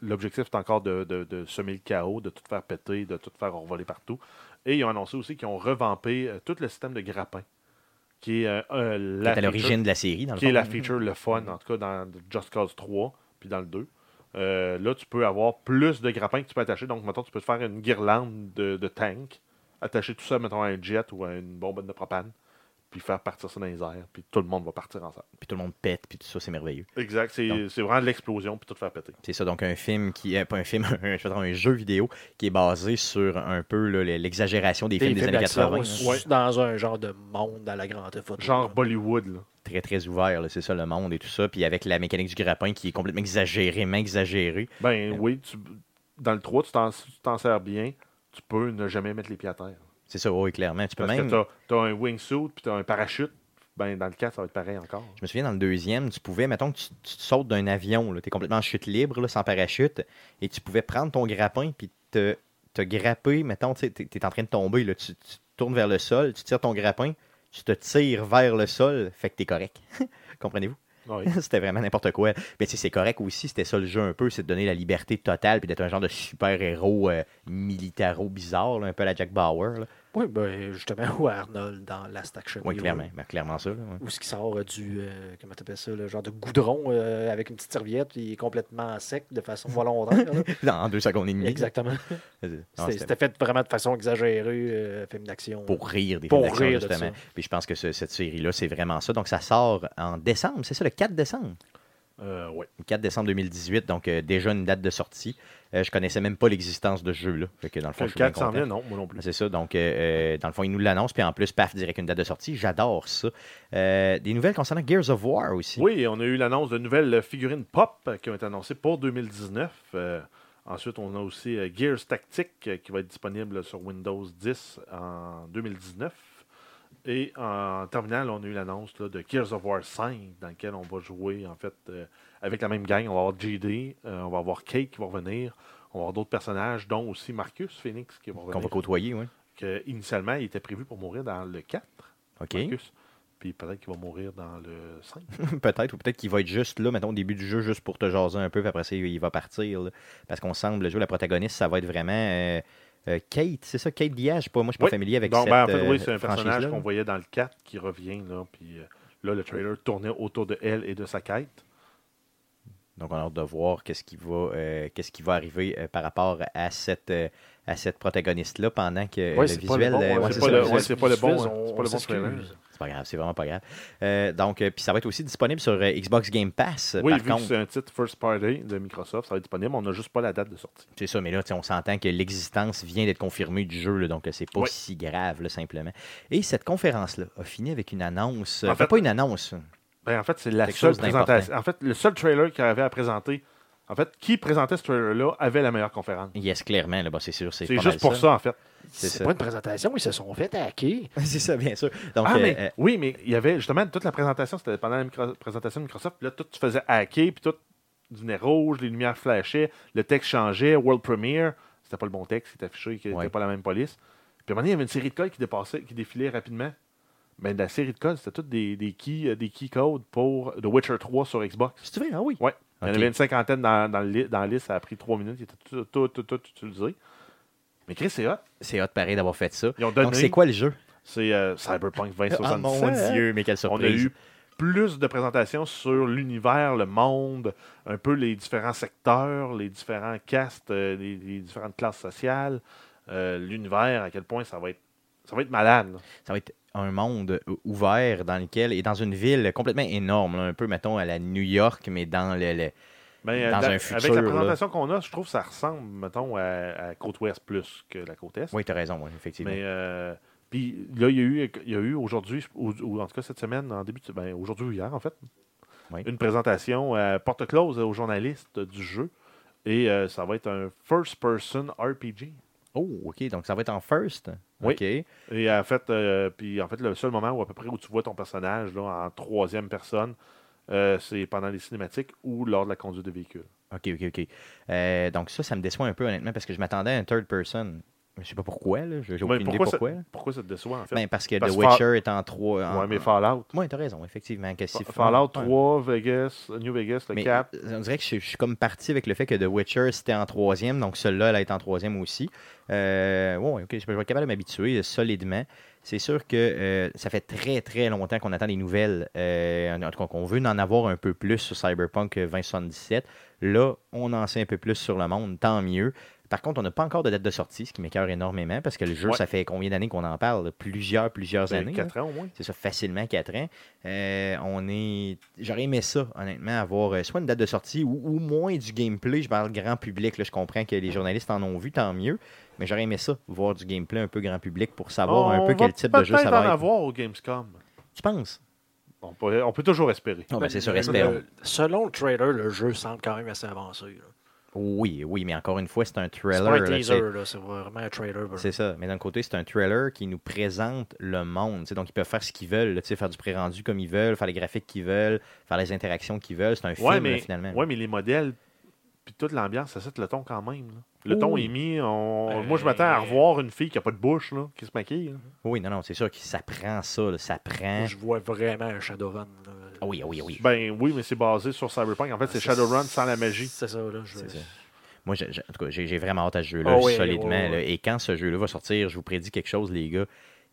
l'objectif est encore de, de- de semer le chaos, de tout faire péter, de tout faire envoler partout. Et ils ont annoncé aussi qu'ils ont revampé euh, tout le système de grappin, qui est Qui la est à l'origine de la série, dans le qui est la feature le fun, en tout cas dans Just Cause 3, puis dans le 2. Euh, là, tu peux avoir plus de grappins que tu peux attacher. Donc, mettons, tu peux te faire une guirlande de, de tank, attacher tout ça, mettons, à un jet ou à une bombe de propane, puis faire partir ça dans les airs, puis tout le monde va partir ensemble. Puis tout le monde pète, puis tout ça, c'est merveilleux. Exact, c'est vraiment de l'explosion, puis tout faire péter. C'est ça, donc un film qui est pas un film, un, je dire, un jeu vidéo qui est basé sur un peu l'exagération des, films des années d'action, 80. là. s- dans un genre de monde à la grande photo. Genre Bollywood, là. Très, très ouvert, là, c'est ça, le monde et tout ça. Puis avec la mécanique du grappin qui est complètement exagérément exagérée. Ben Ouais. oui, tu- dans le 3, tu t'en si tu t'en sers bien, tu peux ne jamais mettre les pieds à terre. C'est ça, oui, clairement. Tu peux Parce même. que tu as, un wingsuit, puis tu as un parachute. Ben, dans le 4, ça va être pareil encore. Je me souviens, dans le deuxième, tu pouvais, mettons que tu, tu sautes d'un avion, tu es complètement en chute libre, là, sans parachute, et tu pouvais prendre ton grappin puis te, te grapper, mettons, tu es, en train de tomber, là, tu, tu tournes vers le sol, tu tires ton grappin, tu te tires vers le sol, fait que tu es correct. Comprenez-vous? Oui. c'était vraiment n'importe quoi. Mais c'est correct aussi, c'était ça le jeu un peu, c'est de donner la liberté totale puis d'être un genre de super-héros euh, militaro bizarre, un peu à la Jack Bauer. Oui, ben, justement, ou Arnold dans Last Action Oui, clairement, ben, clairement ça. là, ouais. Ou ce qui sort euh, du, euh, comment t'appelles ça, le genre de goudron euh, avec une petite serviette, il est complètement sec de façon volontaire. là. En deux secondes et demie. Exactement. Non, C'était fait vraiment de façon exagérée, euh, film d'action. pour rire des Pour films d'action, justement. Puis je pense que ce- cette série-là, c'est vraiment ça. Donc ça sort en décembre, c'est ça, le 4 décembre? Euh, ouais. Le 4 décembre 2018, donc euh, déjà une date de sortie. Euh, je connaissais même pas l'existence de ce jeu-là. Fait que dans le fond, Le je suis bien 4 s'en vient, non, moi non plus. C'est ça, donc euh, euh, dans le fond, ils nous l'annoncent, puis en plus, paf, direct une date de sortie. J'adore ça. Euh, des nouvelles concernant Gears of War aussi. Oui, on a eu l'annonce de nouvelles figurines pop qui ont été annoncées pour 2019. Euh, Ensuite, on a aussi Gears Tactic euh, qui va être disponible sur Windows 10 en 2019. Et en terminal, on a eu l'annonce de Gears of War 5 dans lequel on va jouer en fait avec la même gang. On va avoir GD, euh, on va avoir Kate qui va revenir, on va avoir d'autres personnages, dont aussi Marcus Phoenix qui va Qu'on va revenir. côtoyer, oui. Que, initialement, il était prévu pour mourir dans le 4, OK. Marcus. Puis peut-être qu'il va mourir dans le 5. peut-être, ou peut-être qu'il va être juste là, mettons, au début du jeu, juste pour te jaser un peu, puis après ça, il va partir. là. Parce qu'on semble, le jeu, la protagoniste, ça va être vraiment euh, euh, Kate, c'est ça, Kate sais pas, moi, je suis pas Oui. familier avec Donc, cette ben, en fait, oui, c'est un personnage qu'on voyait dans le 4 qui revient. Là, puis là, le trailer tournait autour de elle et de sa quête. Donc, on a hâte de voir qu'est-ce qui va, euh, qu'est-ce qui va arriver euh, par rapport à cette, euh, à cette protagoniste-là pendant que Ouais, le visuel. c'est c'est pas le- bon, C'est pas le on bon trailer. s'excuse. c'est pas grave, c'est vraiment pas grave. Euh, donc, euh, puis ça va être aussi disponible sur euh, Xbox Game Pass. Oui, par vu contre, que c'est un titre first party de Microsoft, ça va être disponible. On n'a juste pas la date de sortie. C'est ça, mais là, on s'entend que l'existence vient d'être confirmée du jeu, là, donc c'est pas Oui. si grave, là, simplement. Et cette conférence-là a fini avec une annonce. En fait- pas une annonce. Ben, en fait, c'est la Quelque seule présentation. En fait, le seul trailer qu'il avait à présenter. En fait, qui présentait ce trailer-là avait la meilleure conférence. Yes, clairement, là, bah, c'est sûr. C'est juste pour ça, en fait. C'est C'est ça. pas une présentation, ils se sont fait hacker. c'est ça, bien sûr. Donc, ah, euh, mais euh, oui, mais il y avait justement toute la présentation, c'était pendant la micro- présentation de Microsoft, puis là, tout tu faisais hacker, puis tout devenait rouge, les lumières flashaient, le texte changeait, World Premiere, c'était pas le bon texte qui était affiché, qui n'était Ouais. pas la même police. Puis à un moment donné, il y avait une série de codes qui dépassait, qui défilait rapidement. Ben, la série de codes, c'était toutes des, des, keys, euh, des key codes pour The Witcher 3 sur Xbox. c'est vrai, ah oui. Ouais. Il y en avait une cinquantaine dans, dans, le dans la liste, ça a pris trois minutes, il était tout, tout, tout, tout utilisé. Mais Chris, c'est hot. C'est hot pareil d'avoir fait ça. Ils ont donné. Donc, c'est quoi le jeu? C'est euh, Cyberpunk 2077. Ah mon Dieu, mais quelle On a surprise. eu plus de présentations sur l'univers, le monde, un peu les différents secteurs, les différents castes, euh, les, les différentes classes sociales, euh, l'univers, à quel point ça va être, ça va être malade. là. Ça va être un monde euh, ouvert dans lequel, et dans une ville complètement énorme, là, un peu, mettons, à la New York, mais dans le. le- Mais, euh, Dans da- un avec futur, la là. présentation qu'on a, je trouve que ça ressemble, mettons, à, à Côte Ouest plus que la Côte Est. Oui, tu as raison, oui, effectivement. Mais euh, puis là, il y a eu, il y a eu aujourd'hui, ou, ou en tout cas cette semaine, en début, de- ben, aujourd'hui ou hier en fait, Oui. une présentation à porte close aux journalistes du jeu. Et euh, ça va être un first-person RPG. Oh, OK, donc ça va être en first. Oui. OK. Et en fait, euh, puis en fait, le seul moment où à peu près où tu vois ton personnage là, en troisième personne, euh, c'est pendant les cinématiques ou lors de la conduite de véhicule. OK, OK, OK. Euh, donc ça, ça me déçoit un peu, honnêtement, parce que je m'attendais à un third person. Je sais pas pourquoi, là. J'ai aucune idée pourquoi, pourquoi. Ça, pourquoi ça te déçoit en fait? Ben, parce que Parce The Fall- Witcher est en 3. ouais, mais Fallout. Oui, t'as raison, effectivement. Que si- Fallout Ouais. 3, Vegas, New Vegas, le Mais 4. on dirait que je, je suis comme parti avec le fait que The Witcher c'était en troisième, donc celui-là, elle est en troisième aussi. Euh, ouais, ok, je vais être capable de m'habituer euh, solidement. C'est sûr que euh, ça fait très très longtemps qu'on attend des nouvelles, euh, en tout cas qu'on veut en avoir un peu plus sur Cyberpunk 2077. Là, on en sait un peu plus sur le monde, tant mieux. Par contre, on n'a pas encore de date de sortie, ce qui m'écœure énormément parce que le jeu, Ouais. ça fait combien d'années qu'on en parle? Plusieurs, plusieurs années. là. 4 ans au moins. C'est ça, facilement 4 ans. Euh, on est. J'aurais aimé ça, honnêtement, avoir euh, soit une date de sortie ou, ou moins du gameplay. Je parle grand public. Là, je comprends que les journalistes en ont vu, tant mieux. Mais j'aurais aimé ça, voir du gameplay un peu grand public pour savoir un peu quel type de jeu ça va en être. avoir au Gamescom. Tu penses? On peut, on peut toujours espérer. Ben, C'est sûr, espérons. le- selon le trailer, le jeu semble quand même assez avancé. là. Oui, oui, mais encore une fois, c'est un C'est trailer. pas un c'est- là, c'est vraiment un trailer. C'est ça. Mais d'un côté, c'est un trailer qui nous présente le monde. Donc, ils peuvent faire ce qu'ils veulent. là, faire du pré-rendu comme ils veulent, faire les graphiques qu'ils veulent, faire les interactions qu'ils veulent. C'est un film, là, finalement. ouais, mais les modèles, puis toute l'ambiance, ça set le ton quand même. là. Le ton Oui. est mis. on- Euh, Moi, je m'attends à revoir une fille qui a pas de bouche, là, qui se maquille. là. Oui, non, non, c'est sûr que ça prend ça. là, ça prend. Je vois vraiment un Shadowrun. Ah oui, ah oui, ah oui. Ben oui, mais c'est basé sur Cyberpunk. En fait, c'est C'est- Shadowrun sans la magie. C'est ça, là. Je... C'est ça. Moi, en tout cas, j'ai vraiment hâte à ce jeu-là, oui, solidement. là. Et quand ce jeu-là va sortir, je vous prédis quelque chose, les gars.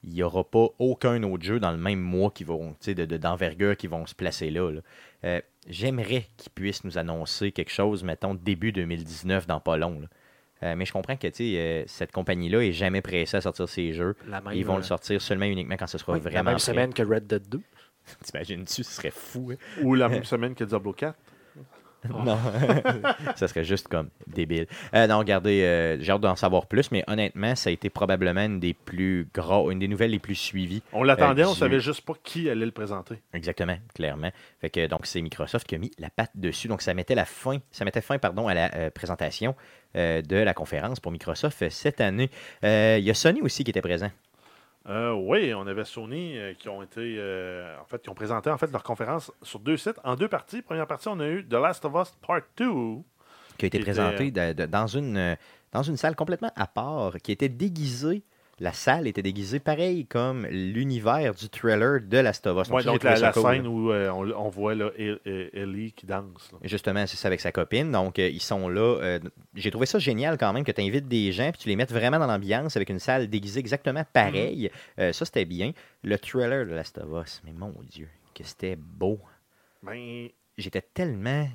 Il n'y aura pas aucun autre jeu dans le même mois qui vont, tu sais, de- de- d'envergure qui vont se placer là. là. Euh, J'aimerais qu'ils puissent nous annoncer quelque chose, mettons, début 2019, dans pas long. là. Euh, mais je comprends que tu sais, euh, cette compagnie-là est jamais pressée à sortir ses jeux. Même, Ils vont euh, le sortir seulement et uniquement quand ce sera oui, vraiment La même prêt. semaine que Red Dead 2. T'imagines-tu, ce serait fou. hein? Ou la même semaine que Diablo 4. non, ça serait juste comme débile. Euh, non, regardez, euh, j'ai hâte d'en savoir plus, mais honnêtement, ça a été probablement une des plus gros, une des nouvelles les plus suivies. On l'attendait, Euh, on du- savait juste pas qui allait le présenter. Exactement, clairement. Fait que donc c'est Microsoft qui a mis la patte dessus. Donc ça mettait la fin, ça mettait fin pardon à la euh, présentation de la conférence pour Microsoft cette année. Il y a Sony aussi qui était présent. Euh, oui, on avait Sony euh, qui ont été euh, en fait qui ont présenté en fait leur conférence sur deux sites en deux parties. Première partie, on a eu The Last of Us Part 2. qui a été Qui était, présenté de- de- dans, une, euh, dans une salle complètement à part, qui était déguisée. La salle était déguisée pareil comme l'univers du trailer de Last of Us. Ouais, donc la, ça la cool, scène là. où euh, on, on voit là, El- Ellie qui danse. là. Justement, c'est ça avec sa copine. Donc, euh, ils sont là. Euh, J'ai trouvé ça génial quand même que tu invites des gens puis tu les mettes vraiment dans l'ambiance avec une salle déguisée exactement pareille. Mhm. Euh, ça, c'était bien. Le trailer de Last of Us, mais mon Dieu, que c'était beau. Ben, J'étais tellement,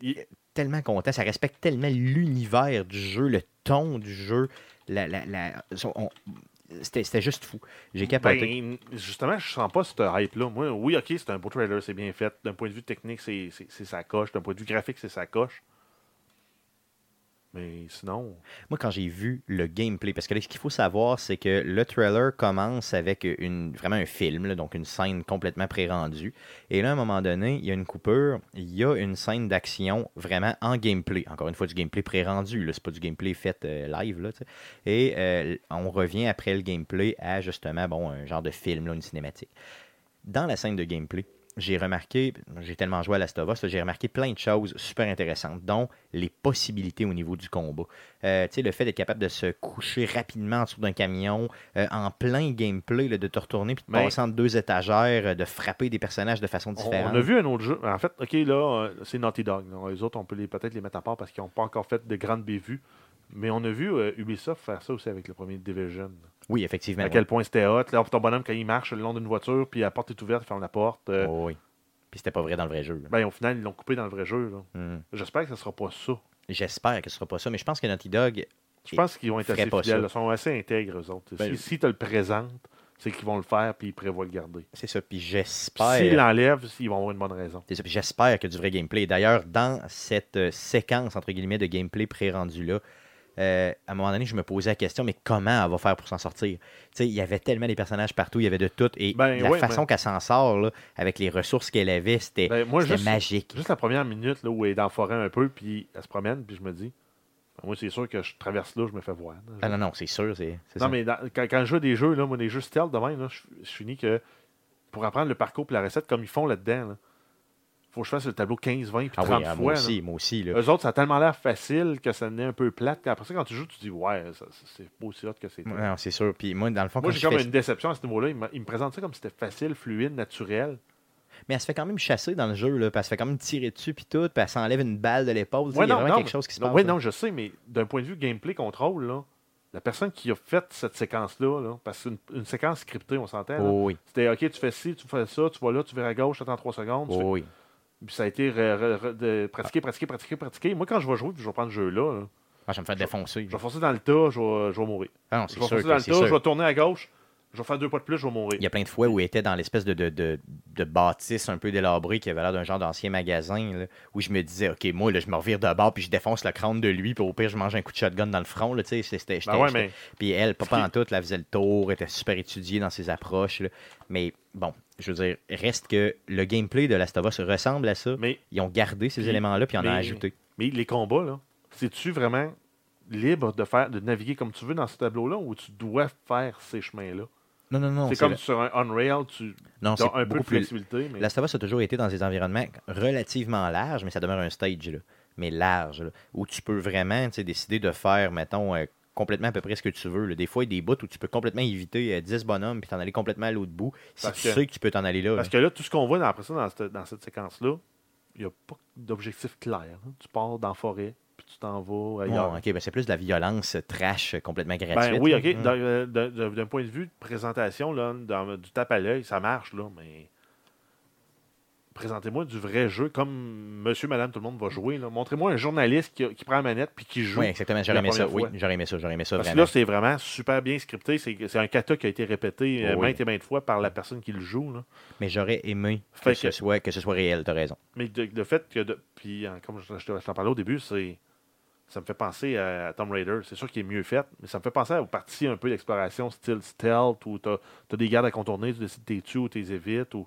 il- tellement content. Ça respecte tellement l'univers du jeu, le ton du jeu. C'était juste fou. J'ai capoté. ben, justement, je sens pas cette hype-là. Moi, oui, ok, c'est un beau trailer, c'est bien fait. D'un point de vue technique, c'est sa coche. D'un point de vue graphique, c'est sa coche. Mais sinon, Moi, quand j'ai vu le gameplay, parce que là, ce qu'il faut savoir, c'est que le trailer commence avec une, vraiment un film, donc une scène complètement pré-rendue. Et là, à un moment donné, il y a une coupure, il y a une scène d'action vraiment en gameplay. Encore une fois, du gameplay pré-rendu, c'est pas du gameplay fait euh, live. Là. Et euh, on revient après le gameplay à justement bon, un genre de film, là, une cinématique. Dans la scène de gameplay, j'ai remarqué, j'ai tellement joué à Last of Us, j'ai remarqué plein de choses super intéressantes, dont les possibilités au niveau du combat. Euh, tu sais, le fait d'être capable de se coucher rapidement en dessous d'un camion, euh, en plein gameplay, là, de te retourner puis de Mais- passer entre deux étagères, euh, de frapper des personnages de façon on, différente. on a vu un autre jeu. En fait, ok, là, euh, c'est Naughty Dog. Les autres, on peut peut-être les mettre à part parce qu'ils n'ont pas encore fait de grandes bévues. Mais on a vu euh, Ubisoft faire ça aussi avec le premier Division. Oui, effectivement. à ouais. quel point c'était hot. Là, ton bonhomme, quand il marche le long d'une voiture, puis la porte est ouverte, il ferme la porte. euh, Oh, oui. Puis c'était pas vrai dans le vrai jeu. là. ben, au final, ils l'ont coupé dans le vrai jeu. Mhm. J'espère que ce sera pas ça. J'espère que ce sera pas ça, mais je pense que Naughty Dog, Je pense qu'ils vont être assez fidèles. Ils sont assez intègres, eux autres. Ben, si si tu le présentes, c'est qu'ils vont le faire, puis ils prévoient le garder. c'est ça. Puis j'espère. S'ils l'enlèvent, ils vont avoir une bonne raison. C'est ça, puis j'espère a du vrai gameplay. D'ailleurs, dans cette euh, séquence, entre guillemets, de gameplay pré-rendu là, euh, à un moment donné, je me posais la question, mais comment elle va faire pour s'en sortir? Il y avait tellement des personnages partout, il y avait de tout, et Ben, la ouais, façon ben- qu'elle s'en sort, là, avec les ressources qu'elle avait, c'était Ben, magique. Juste la première minute là, où elle est dans la forêt un peu, puis elle se promène, puis je me dis, moi, c'est sûr que je traverse là, je me fais voir. là. Ah non, non, c'est sûr, c'est Non, ça. mais dans- quand, quand je joue à des jeux, là, moi, des jeux stealth de même, je, je finis que pour apprendre le parcours et la recette comme ils font là-dedans, là, faut que je fasse le tableau 15, 20 puis Ah 30 oui, ah, fois. moi là. aussi, moi aussi. Là. Eux autres, ça a tellement l'air facile que ça venait un peu plate. Après ça, quand tu joues, tu dis, ouais, c'est pas aussi hot que c'est. Non, c'est sûr. Puis moi, dans le fond, Moi, j'ai comme fais- une déception à ce niveau-là. Il, me- il me présente ça comme si c'était facile, fluide, naturel. Mais elle se fait quand même chasser dans le jeu, là, puis elle se fait quand même tirer dessus, puis tout, puis elle s'enlève une balle de l'épaule. Ouais, il y a vraiment non, quelque chose qui se passe. oui, non, je sais, mais d'un point de vue gameplay contrôle, là, la personne qui a fait cette séquence-là, là, parce que c'est une, une séquence scriptée, on s'entend. Oh, oui, C'était OK, tu fais ci, tu fais ça, tu vas là, tu vas à gauche, attends 3 secondes. tu oh, fais- oui. Puis ça a été de pratiquer, pratiquer, pratiquer, pratiquer. Moi, quand je vais jouer, puis je vais prendre le jeu-là, là, Ah, je vais me faire défoncer. je vais forcer dans le tas, je vais, je vais mourir. Ah non, Je vais sûr forcer dans le tas, je vais tourner à gauche, je vais faire deux pas de plus, je vais mourir. Il y a plein de fois où il était dans l'espèce de, de, de, de bâtisse un peu délabrée qui avait l'air d'un genre d'ancien magasin, là, où je me disais, OK, moi, là, je me revire de bord, puis je défonce le crâne de lui, puis au pire, je mange un coup de shotgun dans le front. Là, tu sais, c'était, Ben ouais, mais Puis elle, pas en tout, elle faisait le tour, était super étudiée dans ses approches. là. Mais bon, je veux dire, reste que le gameplay de Last of Us ressemble à ça. mais Ils ont gardé ces éléments-là, puis ils en ont ajouté. Mais les combats, là, c'est-tu vraiment libre de faire de naviguer comme tu veux dans ce tableau-là ou tu dois faire ces chemins-là? Non, non, non. c'est comme le- sur un Unrail, tu Non, as un peu de flexibilité. Mais... Last of Us a toujours été dans des environnements relativement larges, mais ça demeure un stage, là, mais large, là, où tu peux vraiment tu sais, décider de faire, mettons, euh, complètement à peu près ce que tu veux. là. Des fois, il y a des bouts où tu peux complètement éviter euh, 10 bonhommes puis t'en aller complètement à l'autre bout, si Parce tu que- sais que tu peux t'en aller là. Parce là. que là, tout ce qu'on voit dans, après ça, dans cette, dans cette séquence-là, il n'y a pas d'objectif clair. hein. Tu pars dans la forêt, puis tu t'en vas ailleurs. Bon, ok, ben c'est plus de la violence trash euh, complètement gratuite. Ben oui, là. OK. Mm. D'un- euh, D'un point de vue de présentation, là, dans- du tape à l'œil, ça marche, là, mais présentez-moi du vrai jeu comme monsieur, madame, tout le monde va jouer. là. Montrez-moi un journaliste qui, qui prend la manette puis qui joue. Oui, exactement. J'aurais aimé ça. Oui, j'aurais aimé ça. J'aurais aimé ça Parce que vraiment. là, c'est vraiment super bien scripté. C'est c'est un kata qui a été répété euh, Oui. maintes et maintes fois par la personne qui le joue. là. Mais j'aurais aimé que, Fait ce que- soit, que ce soit réel. T'as raison. Mais de- le fait que, de- puis euh, comme je, je te- je t'en parlais au début, c'est ça me fait penser à, à Tomb Raider. C'est sûr qu'il est mieux fait, mais ça me fait penser aux parties un peu d'exploration style stealth où tu as, des gardes à contourner, tu décides de les tuer ou tu les évites. Ou,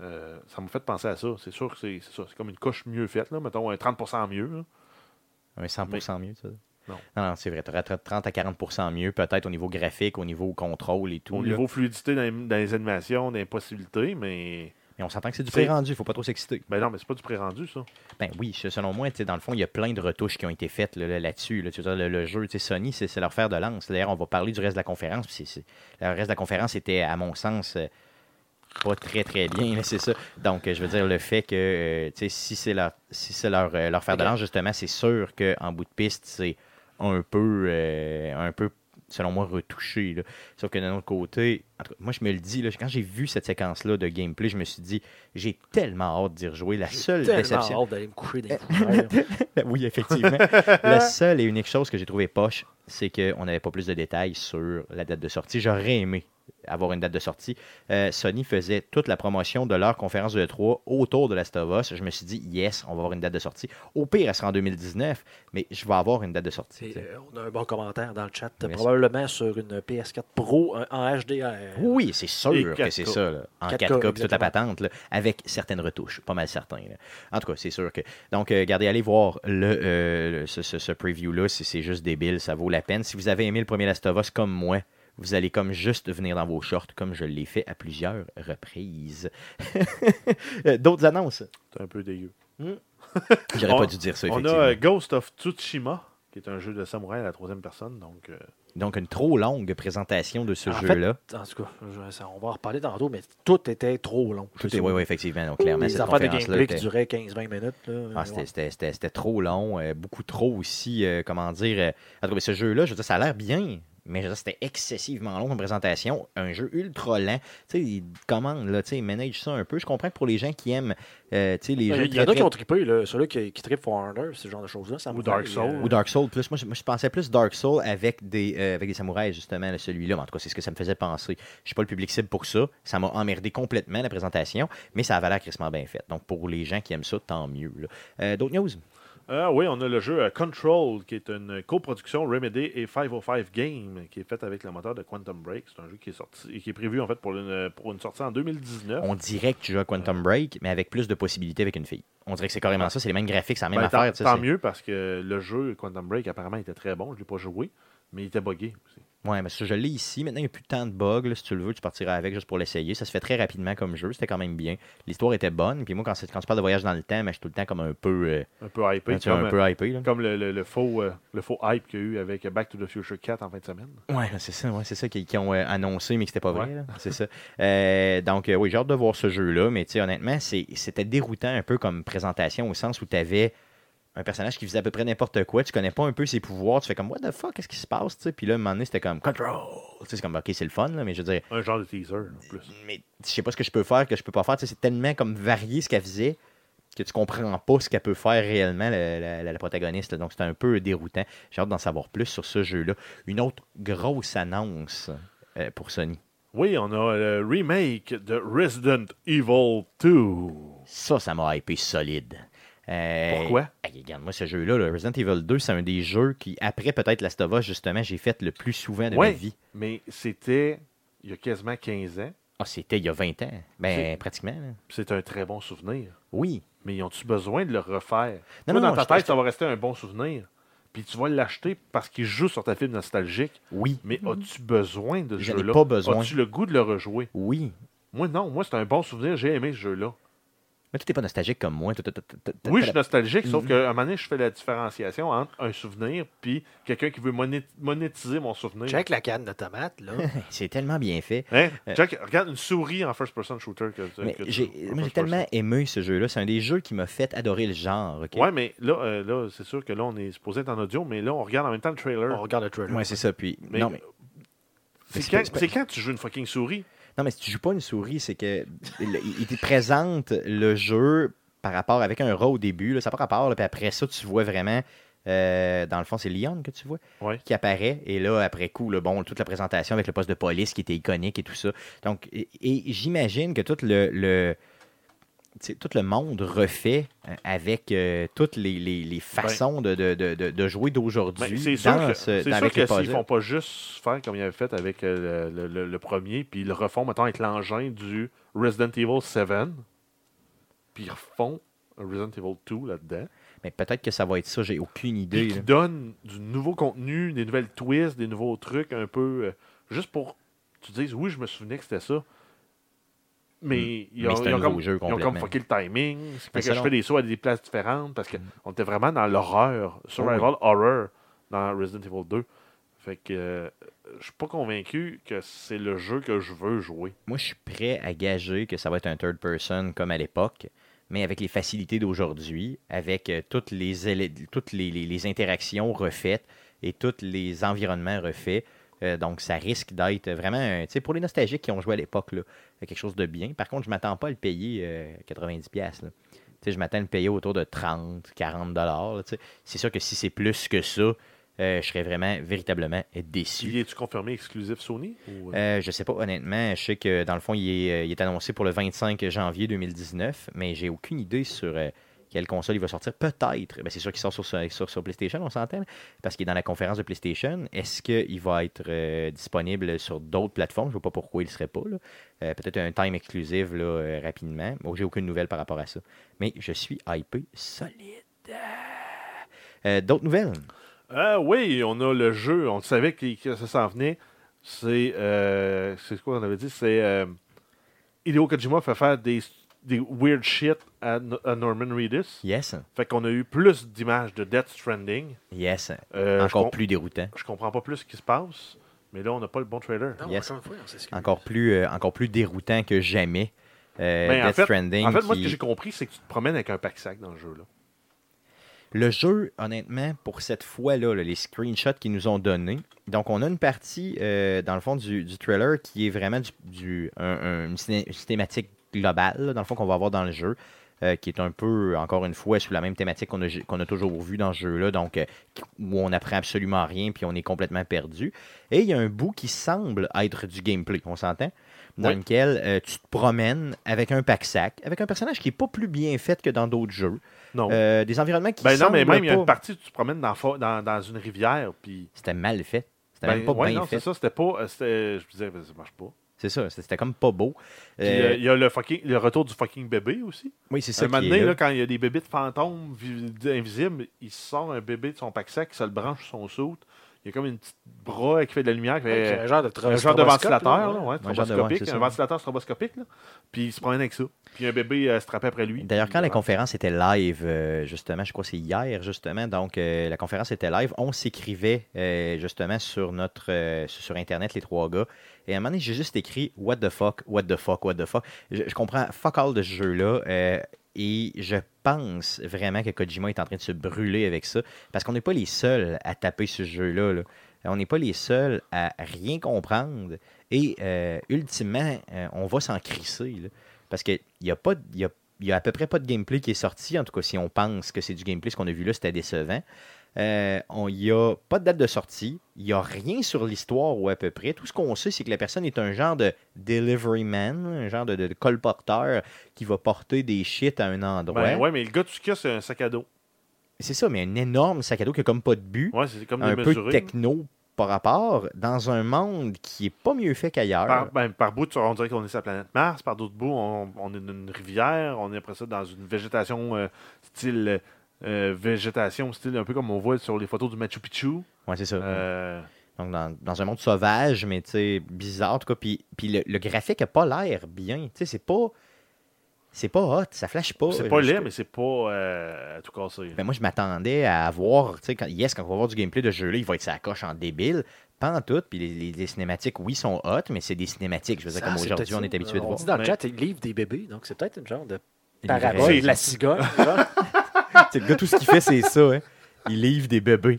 euh, ça me fait penser à ça. C'est sûr que c'est ça. C'est comme une couche mieux faite, là, mettons un 30% mieux. là. Un 100% mieux, ça. Non. Non, c'est vrai. Tu aurais 30 à 40% mieux, peut-être au niveau graphique, au niveau contrôle et tout. Au là. niveau fluidité dans les, dans les animations, dans les possibilités, mais. Mais on s'entend que c'est du pré-rendu. Il faut pas trop s'exciter. Ben non, mais c'est pas du pré-rendu, ça. Ben oui, selon moi, dans le fond, il y a plein de retouches qui ont été faites là, là- là-dessus. là. Le, le jeu, Sony, c'est leur fer de lance. D'ailleurs, on va parler du reste de la conférence. c'est- Le reste de la conférence était, à mon sens, euh, pas très, très bien. c'est ça. Donc, euh, je veux dire, le fait que, euh, tu sais, si c'est leur, si c'est leur, euh, leur fer de lance, justement, c'est sûr qu'en bout de piste, c'est un peu, euh, un peu, selon moi, retouché. là. Sauf que d'un autre côté, en tout cas, moi, je me le dis, là, quand j'ai vu cette séquence-là de gameplay, je me suis dit, j'ai tellement hâte d'y rejouer. La seule déception. hâte d'aller me coucher dans les couverts. oui, effectivement. la seule et unique chose que j'ai trouvé poche, c'est qu'on n'avait pas plus de détails sur la date de sortie. J'aurais aimé avoir une date de sortie. Euh, Sony faisait toute la promotion de leur conférence de E3 autour de Last of Us. Je me suis dit, yes, on va avoir une date de sortie. Au pire, elle sera en 2019, mais je vais avoir une date de sortie. Euh, on a un bon commentaire dans le chat. Probablement sur une PS4 Pro euh, en HDR. Oui, c'est sûr que 4K. c'est ça. là. En 4K, 4K, puis toute la patente, là, avec certaines retouches. Pas mal certain. là. En tout cas, c'est sûr que. Donc, euh, regardez, allez voir le, euh, ce, ce- ce preview-là. C'est juste débile. Ça vaut la peine. Si vous avez aimé le premier Last of Us comme moi, vous allez comme juste venir dans vos shorts, comme je l'ai fait à plusieurs reprises. Euh, D'autres annonces? C'est un peu dégueu. J'aurais On- pas dû dire ça, On a euh, Ghost of Tsushima, qui est un jeu de samouraï à la troisième personne. Donc, euh, Donc, une trop longue présentation de ce jeu-là. En tout cas, je- on va en reparler tantôt, mais tout était trop long. Tout C'est est, oui, oui, effectivement. Donc, clairement, Les cette affaires de conférence-là gameplay était- qui duraient 15-20 minutes. Ah, c'était- c'était c'était- c'était trop long, euh, beaucoup trop aussi, euh, comment dire. euh, en tout cas, ce jeu-là, je veux dire, ça a l'air bien, mais c'était excessivement long comme présentation. Un jeu ultra lent. Tu sais, il commande, là, tu sais, il manage ça un peu. Je comprends que pour les gens qui aiment, euh, tu sais, les Ben, jeux Il y en a qui ont trippé, là, ceux-là qui, qui trippent For Honor, ce genre de choses-là. ça Ou Dark fait, Souls. euh, Ou Dark Souls plus. Moi, je, moi, je pensais plus Dark Souls avec des, euh, avec des samouraïs, justement, là, celui-là. Mais en tout cas, c'est ce que ça me faisait penser. Je suis pas le public cible pour ça. Ça m'a emmerdé complètement, la présentation, mais ça avait l'air crissement bien fait. Donc, pour les gens qui aiment ça, tant mieux. Euh, D'autres news? Ah oui, on a le jeu euh, Control, qui est une coproduction Remedy et 505 Game, qui est faite avec le moteur de Quantum Break. C'est un jeu qui est sorti qui est prévu en fait pour une, pour une sortie en 2019. On dirait que tu joues à Quantum Break, mais avec plus de possibilités avec une fille. On dirait que c'est carrément ça, c'est les mêmes graphiques, c'est la même Ben, affaire. tant mieux parce que le jeu Quantum Break apparemment était très bon. Je ne l'ai pas joué, mais il était buggé aussi. Ouais, mais ça, je l'ai ici. Maintenant, il n'y a plus tant de bugs. là. Si tu le veux, tu partiras avec juste pour l'essayer. Ça se fait très rapidement comme jeu. C'était quand même bien. L'histoire était bonne. Puis moi, quand, quand tu parles de voyage dans le temps, mais je suis tout le temps comme un peu, euh, Un peu hypé. comme, un peu hypé. Là. comme le, le- le faux, euh, le faux hype qu'il y a eu avec Back to the Future 4 en fin de semaine. Ouais, c'est ça, ouais, c'est ça qu'ils ont euh, annoncé, mais que c'était pas vrai. Ouais. C'est ça. Donc, oui, j'ai hâte de voir ce jeu-là, mais tu sais, honnêtement, c'était déroutant un peu comme présentation au sens où tu avais un personnage qui faisait à peu près n'importe quoi, tu connais pas un peu ses pouvoirs, tu fais comme What the fuck, qu'est-ce qui se passe, tu sais? Puis là, à un moment donné, c'était comme Control. Tu sais, c'est comme Ok, c'est le fun, là, mais je veux dire, Un genre de teaser en plus. mais je sais pas ce que je peux faire, que je peux pas faire. Tu sais, c'est tellement comme varié ce qu'elle faisait que tu comprends pas ce qu'elle peut faire réellement, la, la- la- la protagoniste. Donc, c'est un peu déroutant. J'ai hâte d'en savoir plus sur ce jeu-là. Une autre grosse annonce euh, pour Sony. Oui, on a le remake de Resident Evil 2. Ça, ça m'a hypé solide. Euh, Pourquoi? hey, regarde, moi, ce jeu-là, le Resident Evil 2, c'est un des jeux qui, après peut-être Last of Us, justement, j'ai fait le plus souvent de ma vie. mais c'était il y a quasiment 15 ans. Ah, c'était il y a 20 ans. Ben, pratiquement. C'est un très bon souvenir. Oui. Mais ils ont-tu besoin de le refaire? Non, Toi, non, dans non, ta tête, ça va rester un bon souvenir. Puis tu vas l'acheter parce qu'il joue sur ta fibre nostalgique. Oui. Mais as-tu besoin de ce jeu-là? pas besoin. As-tu le goût de le rejouer? Oui. Moi, non. Moi, c'est un bon souvenir. J'ai aimé ce jeu-là. Mais tu n'es pas nostalgique comme moi. Oui, je suis nostalgique, sauf Mhm. qu'à un moment donné, je fais la différenciation entre un souvenir puis quelqu'un qui veut moné- monétiser mon souvenir. Check la canne de tomate, là. C'est tellement bien fait. Hein? Euh. Jack, regarde une souris en first-person shooter. Que, j'ai, moi, j'ai tellement aimé ce jeu-là. C'est un des jeux qui m'a fait adorer le genre. Ouais, mais là, euh, là c'est sûr que là, on est supposé être en audio, mais là, on regarde en même temps le trailer. On regarde le trailer. Ouais, c'est ça. Puis, Mais- non, quand, c'est quand tu joues une fucking souris? Non, mais si tu joues pas une souris, c'est que il il te présente le jeu par rapport avec un rat au début, là, ça pas rapport, là, puis après ça, tu vois vraiment. euh, dans le fond, c'est Leon que tu vois Ouais. qui apparaît. Et là, après coup, là, bon, toute la présentation avec le poste de police qui était iconique et tout ça. Donc, et, et j'imagine que tout le, le- tout le monde refait euh, avec euh, toutes les, les- les façons de, de- de- de- de jouer Ben, d'aujourd'hui c'est sûr que, ce- c'est dans- sûr que s'ils font pas juste faire comme ils avaient fait avec euh, le, le- le premier, puis ils le refont, mettons, avec l'engin du Resident Evil 7, puis ils refont Resident Evil 2 là-dedans, Mais peut-être que ça va être ça, j'ai aucune idée. qui là. donne du nouveau contenu, des nouvelles twists, des nouveaux trucs, un peu, euh, juste pour que tu dises, oui, je me souvenais que c'était ça. Mais, ils, Mm. Mais ont, ils ont comme, jeu ils ont comme fucké le timing. Que je fais des sauts à des places différentes parce Mm. qu'on était vraiment dans l'horreur, survival horror dans Resident Evil 2. Fait que euh, je suis pas convaincu que c'est le jeu que je veux jouer. Moi, je suis prêt à gager que ça va être un third person comme à l'époque, mais avec les facilités d'aujourd'hui, avec euh, toutes, les, toutes les, les- les interactions refaites et tous les environnements refaits. Euh, donc, ça risque d'être vraiment, tu sais, pour les nostalgiques qui ont joué à l'époque, là, quelque chose de bien. Par contre, je m'attends pas à le payer euh, 90$. piastres, là. Tu sais, je m'attends à le payer autour de 30, 40 dollars. C'est sûr que si c'est plus que ça, euh, je serais vraiment véritablement déçu. Il est-tu confirmé exclusif Sony ou, euh, Euh, je sais pas, honnêtement. Je sais que dans le fond, il est, euh, il est annoncé pour le 25 janvier 2019, mais j'ai aucune idée sur quelle console il va sortir? Peut-être. Ben, c'est sûr qu'il sort sur, sur, sur PlayStation, on s'entend, parce qu'il est dans la conférence de PlayStation. Est-ce qu'il va être euh, disponible sur d'autres plateformes? Je ne vois pas pourquoi il ne serait pas. Euh, Peut-être un time exclusive là, euh, rapidement. Bon, j'ai aucune nouvelle par rapport à ça. Mais je suis hypé solide. Euh, D'autres nouvelles? Oui, on a le jeu. On savait que, ça s'en venait. C'est. c'est quoi on avait dit? C'est. Hideo Kojima fait faire des, des weird shit à, No- à Norman Reedus. Yes. Fait qu'on a eu plus d'images de Death Stranding. Yes. Euh, Encore plus déroutant. je comprends pas plus ce qui se passe. Mais là, on n'a pas le bon trailer. Non, Yes. encore une fois, on s'excuse. encore plus, euh, encore plus déroutant que jamais. Euh, Ben, en Death fait- Stranding. En fait, moi, ce que j'ai compris, c'est que tu te promènes avec un pack-sac dans le jeu. Là. Le jeu, honnêtement, pour cette fois-là, là, les screenshots qu'ils nous ont donnés. Donc, on a une partie, euh, dans le fond, du, du trailer qui est vraiment du, du- un- un- une, ciné- une thématique globale, là, dans le fond, qu'on va avoir dans le jeu. euh, qui est un peu, encore une fois, sous la même thématique qu'on a, qu'on a toujours vu dans ce jeu-là, donc euh, où on apprend absolument rien puis on est complètement perdu. Et il y a un bout qui semble être du gameplay, on s'entend, dans Oui. lequel euh, tu te promènes avec un pack-sac, avec un personnage qui est pas plus bien fait que dans d'autres jeux. Non. Des environnements qui ben non, mais même, il y a une partie où tu te promènes dans, dans, dans une rivière. Puis. C'était mal fait. C'était Ben, même pas ouais, bien non, fait. c'est ça. C'était pas. je me disais, ben, ça marche pas. C'est ça. C'était comme pas beau. Euh, euh, il y a le, fucking, le retour du fucking bébé aussi. oui, c'est ça. Un moment donné, là, là. quand il y a des bébés de fantômes vi- invisibles, il sort un bébé de son pack-sac, se le branche sur son soute. Il y a comme une petite bras qui fait de la lumière. Qui un genre de, un genre de stroboscope, ventilateur, là, ouais. ouais, Un ventilateur stroboscopique. Là. Puis il se promène avec ça. Puis un bébé euh, strappé après lui. D'ailleurs, quand la voilà. conférence était live, euh, justement, je crois que c'est hier, justement, donc euh, la conférence était live, on s'écrivait euh, justement sur notre euh, sur Internet, les trois gars. Et à un moment donné, j'ai juste écrit What the fuck, what the fuck, what the fuck. Je, je comprends fuck all de ce jeu-là. Et je pense vraiment que Kojima est en train de se brûler avec ça. Parce qu'on n'est pas les seuls à taper ce jeu-là. là. On n'est pas les seuls à rien comprendre. Et euh, ultimement, euh, on va s'en crisser. Parce qu'il n'y y a, a à peu près pas de gameplay qui est sorti. En tout cas, si on pense que c'est du gameplay, ce qu'on a vu là, c'était décevant. Euh, on- Il n'y a pas de date de sortie. Il n'y a rien sur l'histoire ou à peu près. Tout ce qu'on sait, c'est que la personne est un genre de delivery man, un genre de, de colporteur qui va porter des shit à un endroit. Ben, ouais, mais le gars, tout a, c'est un sac à dos. C'est ça, mais un énorme sac à dos qui a comme pas de but, Ouais, c'est comme un peu techno par rapport, dans un monde qui est pas mieux fait qu'ailleurs. Par, ben, par bout, on dirait qu'on est sur la planète Mars. Par d'autres bouts, on, on est dans une rivière. On est après ça dans une végétation euh, style euh, végétation, style un peu comme on voit sur les photos du Machu Picchu. Ouais, c'est ça. Euh, Donc, dans, dans un monde sauvage, mais tu sais, bizarre, en tout cas. Puis, puis le, le graphique n'a pas l'air bien. Tu sais, c'est pas. C'est pas hot, ça flash pas. c'est pas Je- laid, mais c'est pas euh, à tout casser. Ben, moi, je m'attendais à avoir, tu sais, quand, yes, quand on va voir du gameplay de ce jeu-là, il va être sa coche en débile. Pas en tout. Puis les, les- les cinématiques, oui, sont hot, mais c'est des cinématiques. Je veux dire, comme aujourd'hui, on est habitué de On voir. dit dans le Mais- chat, il livre des bébés, donc c'est peut-être une genre de parabole de la cigogne. le gars, tout ce qu'il fait, c'est ça. Hein. il livre des bébés.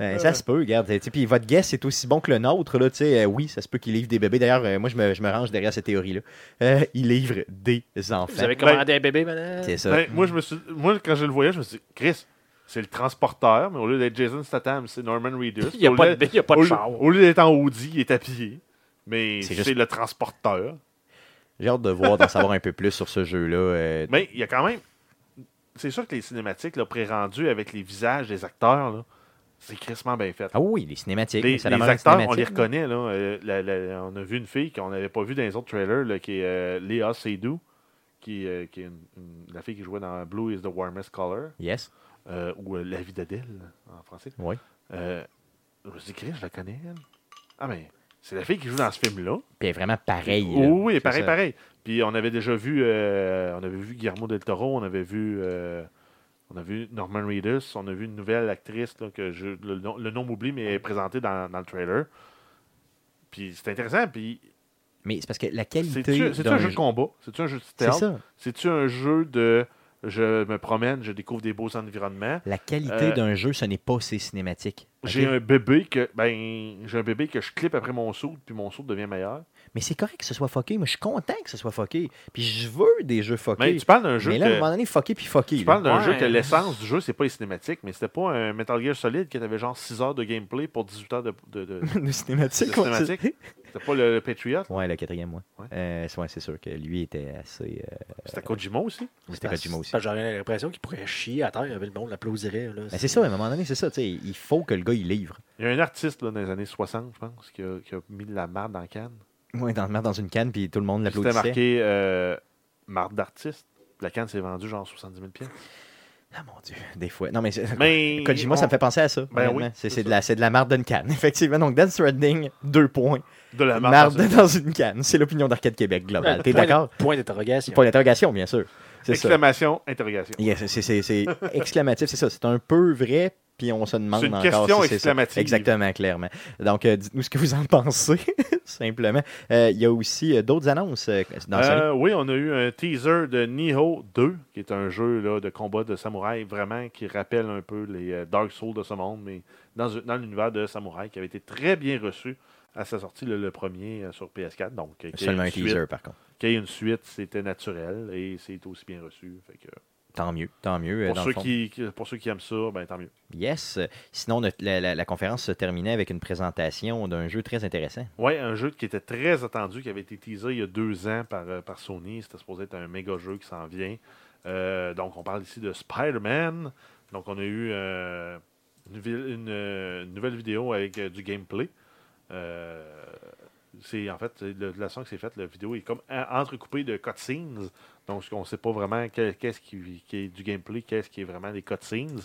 Euh, ça se peut, regarde. Puis votre guess est aussi bon que le nôtre. Là, euh, oui, ça se peut qu'il livre des bébés. D'ailleurs, euh, moi, je me, je me range derrière cette théorie-là. Euh, il livre des enfants. Vous avez commandé un bébé, madame? C'est ça. Ben, moi, je me suis, moi, quand je le voyais, je me suis dit, Chris, c'est le transporteur, mais au lieu d'être Jason Statham, c'est Norman Reedus. Il n'y a, pas de- il y a pas de au, char. au lieu d'être en Audi, il est à pied. Mais C'est c'est juste- le transporteur. J'ai hâte de voir, d'en savoir un peu plus sur ce jeu-là. euh, Mais il y a quand même. C'est sûr que les cinématiques là, pré-rendues avec les visages des acteurs, là, c'est crissement bien fait. Ah oui, les cinématiques. Les, les acteurs, on les reconnaît. Là. Euh, la- la- on a vu une fille qu'on n'avait pas vue dans les autres trailers, là, qui est euh, Léa Seydoux, qui, euh, qui est une- une- la fille qui jouait dans Blue is the Warmest Color, Yes. euh, ou La vie d'Adèle en français. Oui. Je me suis dit, Chris, je la connais, elle. Ah, mais c'est la fille qui joue dans ce film-là. Puis elle est vraiment pareil. Oui, là. oui, pareil, ça. pareil. Puis on avait déjà vu, euh, on avait vu Guillermo del Toro, on avait vu, euh, on a vu Norman Reedus, on a vu une nouvelle actrice là, que je, le, nom- le nom m'oublie, mais elle est présentée dans, dans le trailer. Puis c'est intéressant. Puis Mais c'est parce que la qualité. c'est-tu c'est-tu d'un un jeu de combat? C'est-tu un jeu de C'est stealth? ça. C'est-tu un jeu de je me promène, je découvre des beaux environnements? La qualité Euh, d'un jeu, ce n'est pas ses cinématiques. J'ai un bébé que ben j'ai un bébé que je clip après mon saut, puis mon saut devient meilleur. Mais c'est correct que ce soit fucké. Moi, je suis content que ce soit fucké. Puis je veux des jeux fuckés. Mais tu parles d'un jeu Mais là, à un moment donné, fucké puis fucké. Tu là. parles d'un Ouais. jeu que l'essence du jeu, c'est pas les cinématiques, mais c'était pas un Metal Gear Solid qui avait genre 6 heures de gameplay pour 18 heures de, de, de- de de cinématique. C'était pas le, le Patriot? Ouais, le quatrième, moi. Ouais. Euh, c'est- ouais, c'est sûr que lui était assez. euh, C'était Kojima aussi? C'était Kojima aussi. J'aurais l'impression qu'il pourrait chier à terre, le monde l'applaudirait. là. Mais c'est ça, à un moment donné, c'est ça. tu sais, Il faut que le gars, il livre. Il y a un artiste là, dans les années 60, je pense, qui a, qui a mis de la marde dans la Ouais, dans, dans une canne, puis tout le monde Puis C'était l'applaudissait. marqué euh, marde d'artiste. La canne s'est vendue genre 70 000 pièces. Ah mon Dieu, des fois. Non, mais, c'est- Mais Kojima, ça me fait penser à ça. Ben oui, c'est de, la- c'est de la marde d'une canne, effectivement. Donc, Death Stranding, deux points. de la marde. Marde dans une canne. C'est l'opinion d'Arcade Québec globale. T'es d'accord? Point d'interrogation. Point d'interrogation, bien sûr. Ça. Exclamation, interrogation. Yes, c'est- exclamatif, c'est ça. C'est un peu vrai, puis on se demande C'est une encore question si c'est ça. exclamative. Exactement, clairement. Donc, euh, dites-nous ce que vous en pensez, simplement. Euh, Il y a aussi euh, d'autres annonces dans oui, on a eu un teaser de Nioh 2, qui est un jeu là, de combat de samouraï vraiment qui rappelle un peu les Dark Souls de ce monde, mais dans, dans l'univers de samouraï, qui avait été très bien reçu à sa sortie, le, le premier euh, sur PS4. Donc, euh, Seulement un suite- teaser, par contre. Qu'il y ait une suite, c'était naturel et c'est aussi bien reçu. Fait que, Tant mieux, tant mieux. euh, pour, dans ceux qui, pour ceux qui aiment ça, ben, tant mieux. Yes. Euh, Sinon, notre- la, la- la conférence se terminait avec une présentation d'un jeu très intéressant. Ouais, un jeu qui était très attendu, qui avait été teasé il y a deux ans par, euh, par Sony. C'était supposé être un méga jeu qui s'en vient. Euh, donc, on parle ici de Spider-Man. Donc, on a eu euh, une, vi- une, euh, une nouvelle vidéo avec euh, du gameplay. Euh, c'est en fait, le- la façon que c'est fait, la vidéo est comme en- entrecoupée de cutscenes. Donc, on ne sait pas vraiment qu'est-ce qui, qui est du gameplay, qu'est-ce qui est vraiment des cutscenes.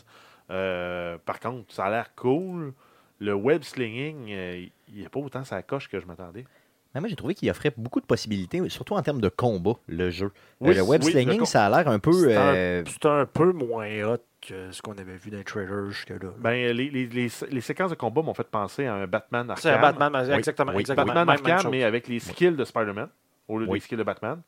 Euh, par contre, ça a l'air cool. Le web slinging, euh, il n'y a pas autant sa coche que je m'attendais. Mais moi, j'ai trouvé qu'il offrait beaucoup de possibilités, surtout en termes de combat, le jeu. Oui, Euh, le web oui, slinging, ça a l'air un peu. C'est un- un peu moins hot que ce qu'on avait vu dans les trailers jusque-là. Ben, les, les, les, les séquences de combat m'ont fait penser à un Batman Arkham. C'est un Batman, Oui, exactement. oui, exactement. Batman Même- Arkham, mais avec les skills de Spider-Man au lieu Oui. des skills de Batman.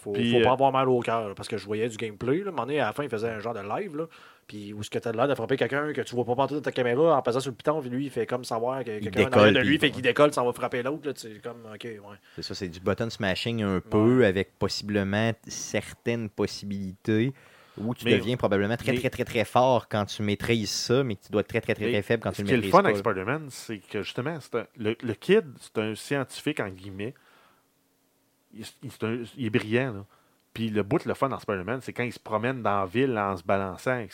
Faut, Puis, faut euh, pas avoir mal au cœur, parce que je voyais du gameplay. Là. À un moment donné, à la fin, il faisait un genre de live. Là, puis où ce que tu as l'air de frapper quelqu'un que tu vois pas partout dans ta caméra en passant sur le piton, puis lui, il fait comme savoir que quelqu'un en de lui, fait qu'il décolle, ça va frapper l'autre. là, C'est comme, ok, ouais. C'est ça, c'est du button smashing un peu, avec possiblement certaines possibilités où tu Mais- deviens probablement très, mais- très, très, très fort quand tu maîtrises ça, mais tu dois être très, très, très, très faible quand Ce tu le qui est le maîtrises fun pas. avec Spider-Man, c'est que justement, un- le, le kid, c'est un scientifique, en guillemets. Il, un- est brillant. Là. Puis le bout, le fun dans Spider-Man, c'est quand il se promène dans la ville en se balançant.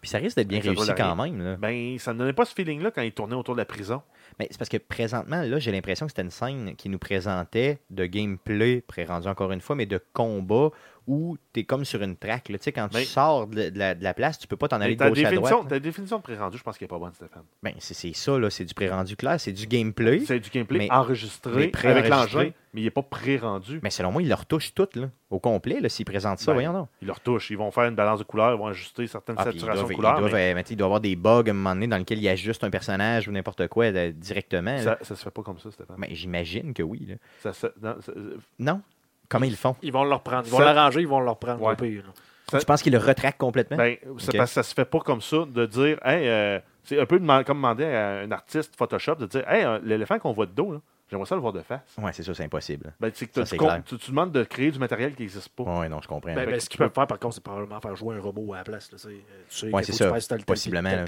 Puis ça risque d'être bien réussi quand même. Là. Ben, ça ne donnait pas ce feeling-là quand il tournait autour de la prison. Mais c'est parce que présentement, là, j'ai l'impression que c'était une scène qui nous présentait de gameplay, pré-rendu encore une fois, mais de combat où tu es comme sur une track. là. Tu sais, quand tu Mais- sors de, la, de la place, tu peux pas t'en aller Mais de gauche à définition, droite. ta définition de pré-rendu, je pense qu'elle n'est pas bonne, Stéphane. Ben, c'est ça, là, c'est du pré-rendu clair, c'est du gameplay. C'est du gameplay mais- enregistré avec pré-enregistré. l'engin, mais il n'est pas pré-rendu. Mais selon moi, ils le retouchent tout, là, au complet, là, s'ils présentent ça, Ben, voyons donc. Ils le retouchent. Ils vont faire une balance de couleurs, ils vont ajuster certaines Ah, saturations de couleurs. mais euh, mais il doit y avoir des bugs à un moment donné dans lesquels il ajuste un personnage ou n'importe quoi directement. ça, ça se fait pas comme ça, Stéphane. Ben, J'imagine que oui. là. Ça se- non, ça- Non? Comment ils le font? Ils vont le reprendre. Ils vont Ça- l'arranger, ils vont le reprendre Ouais. au pire. là. Ça- Tu penses qu'il le retraque complètement? Ben, parce que ça se fait pas comme ça de dire, hey, euh, c'est un peu comme demander à un artiste Photoshop de dire, hey, euh, l'éléphant qu'on voit de dos, là, j'aimerais ça le voir de face. Ouais, c'est ça, c'est impossible. Ben, c'est que Ça, tu, clair. tu, tu demandes de créer du matériel qui n'existe pas. Ouais, non, je comprends. Ben, ben, que ce tu qu'ils peux- peuvent faire, par contre, c'est probablement faire jouer un robot à la place. Là, tu sais. Euh, Ouais, c'est ça, que tu possiblement, là,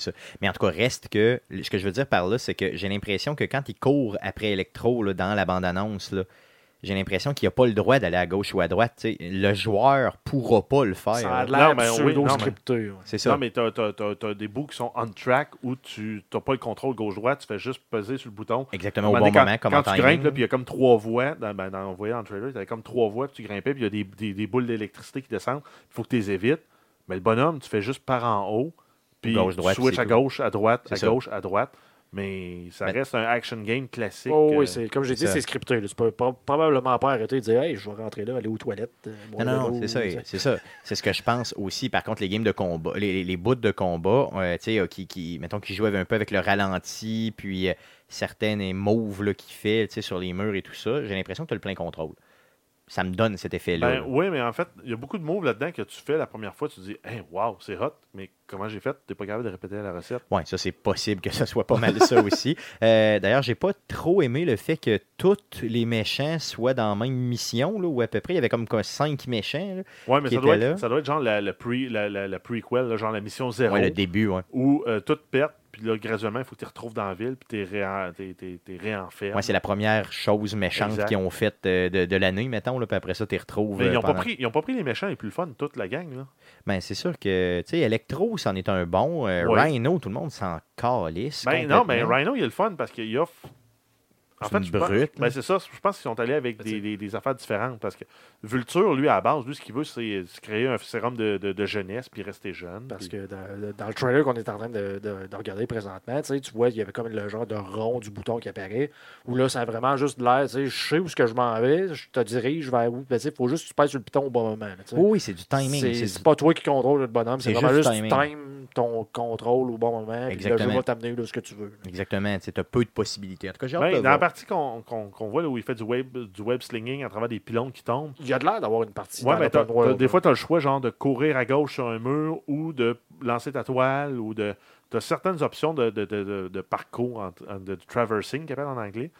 Ça. Mais en tout cas, reste que ce que je veux dire par là, c'est que j'ai l'impression que quand il court après Electro là, dans la bande-annonce, là, j'ai l'impression qu'il n'a pas le droit d'aller à gauche ou à droite. Le joueur pourra pas le faire. Ça a l'air oui, pseudo-scripté. C'est ça. Non, mais tu as, des bouts qui sont on track où tu n'as pas le contrôle gauche-droite, tu fais juste peser sur le bouton. Exactement au bon donné, moment, quand, comme quand en tu timing. grimpes, là, puis il y a comme trois voies, dans, ben, dans, on voyait dans le trailer, tu avais comme trois voies, puis tu grimpais, puis il y a des, des- des boules d'électricité qui descendent. Il faut que tu les évites. Mais le bonhomme, tu fais juste par en haut, puis Gauche, droite, tu switch à tout. gauche, à droite, à ça. gauche, à droite. Mais ça Mais- reste un action game classique. Oh, euh, oui, c'est, comme j'ai dit, c'est scripté. là. Tu peux pas- probablement pas arrêter de dire Hey, je vais rentrer là, aller aux toilettes. euh, Non, non, c'est ça, c'est ça. C'est ce que je pense aussi. Par contre, les games de combat, les, les, les bouts de combat, euh, tu sais, euh, qui, qui, mettons, qui jouent un peu avec le ralenti, puis euh, certaines moves là, qu'il fait, tu sais, sur les murs et tout ça, j'ai l'impression que tu as le plein contrôle. Ça me donne cet effet-là. Ben, oui, mais en fait, il y a beaucoup de moves là-dedans que tu fais la première fois, tu te dis, hey, wow, c'est hot, mais comment j'ai fait? Tu n'es pas capable de répéter la recette. Oui, ça c'est possible que ce soit pas mal ça aussi. Euh, D'ailleurs, j'ai pas trop aimé le fait que tous les méchants soient dans la même mission, là, où à peu près il y avait comme cinq méchants. Ouais, mais Qui ça doit, être, là. ça doit être genre la, la, pre, la, la, prequel, là, genre la mission zéro, Ouais, le début, ouais. où euh, tout pète, puis là, graduellement, il faut que tu te retrouves dans la ville, puis tu es, réenfermé. Ouais, c'est la première chose méchante qu'ils ont faite euh, de, de l'année, mettons, là, puis après ça, tu retrouves. Mais ils euh, n'ont pendant- ont pas pris les méchants les plus fun, toute la gang. Là. Ben, c'est sûr que, tu sais, Electro, c'en est un bon. Euh, Ouais. Rhino, tout le monde s'en calisse. Ben non, mais. Rhino, il est le fun parce qu'il offre. En fait, une je pense, ben c'est ça. Je pense qu'ils sont allés avec des, des- des affaires différentes parce que Vulture, lui, à la base, lui, ce qu'il veut, c'est c'est créer un sérum de, de- de jeunesse puis rester jeune. Parce puis- que dans, dans le trailer qu'on est en train de, de- de regarder présentement, tu vois, il y avait comme le genre de rond du bouton qui apparaît, où là, ça a vraiment juste l'air, tu sais, je sais où ce que je m'en vais, je te dirige vers où. Ben, il faut juste que tu pèses sur le piton au bon moment. là. Oui, c'est du timing. C'est pas toi qui contrôle le bonhomme, c'est vraiment juste juste times ton contrôle au bon moment, puis le Exactement. jeu va t'amener là ce que tu veux. là. Exactement, tu as peu de possibilités. En tout cas, j'ai partie qu'on qu'on- qu'on voit là, où il fait du web, du web slinging à travers des pylônes qui tombent, Il y a de l'air d'avoir une partie ouais, mais des fois, tu as le choix genre de courir à gauche sur un mur ou de lancer ta toile ou de. Tu as certaines options de, de, de, de- de parcours, en- de, traversing, appellent en anglais.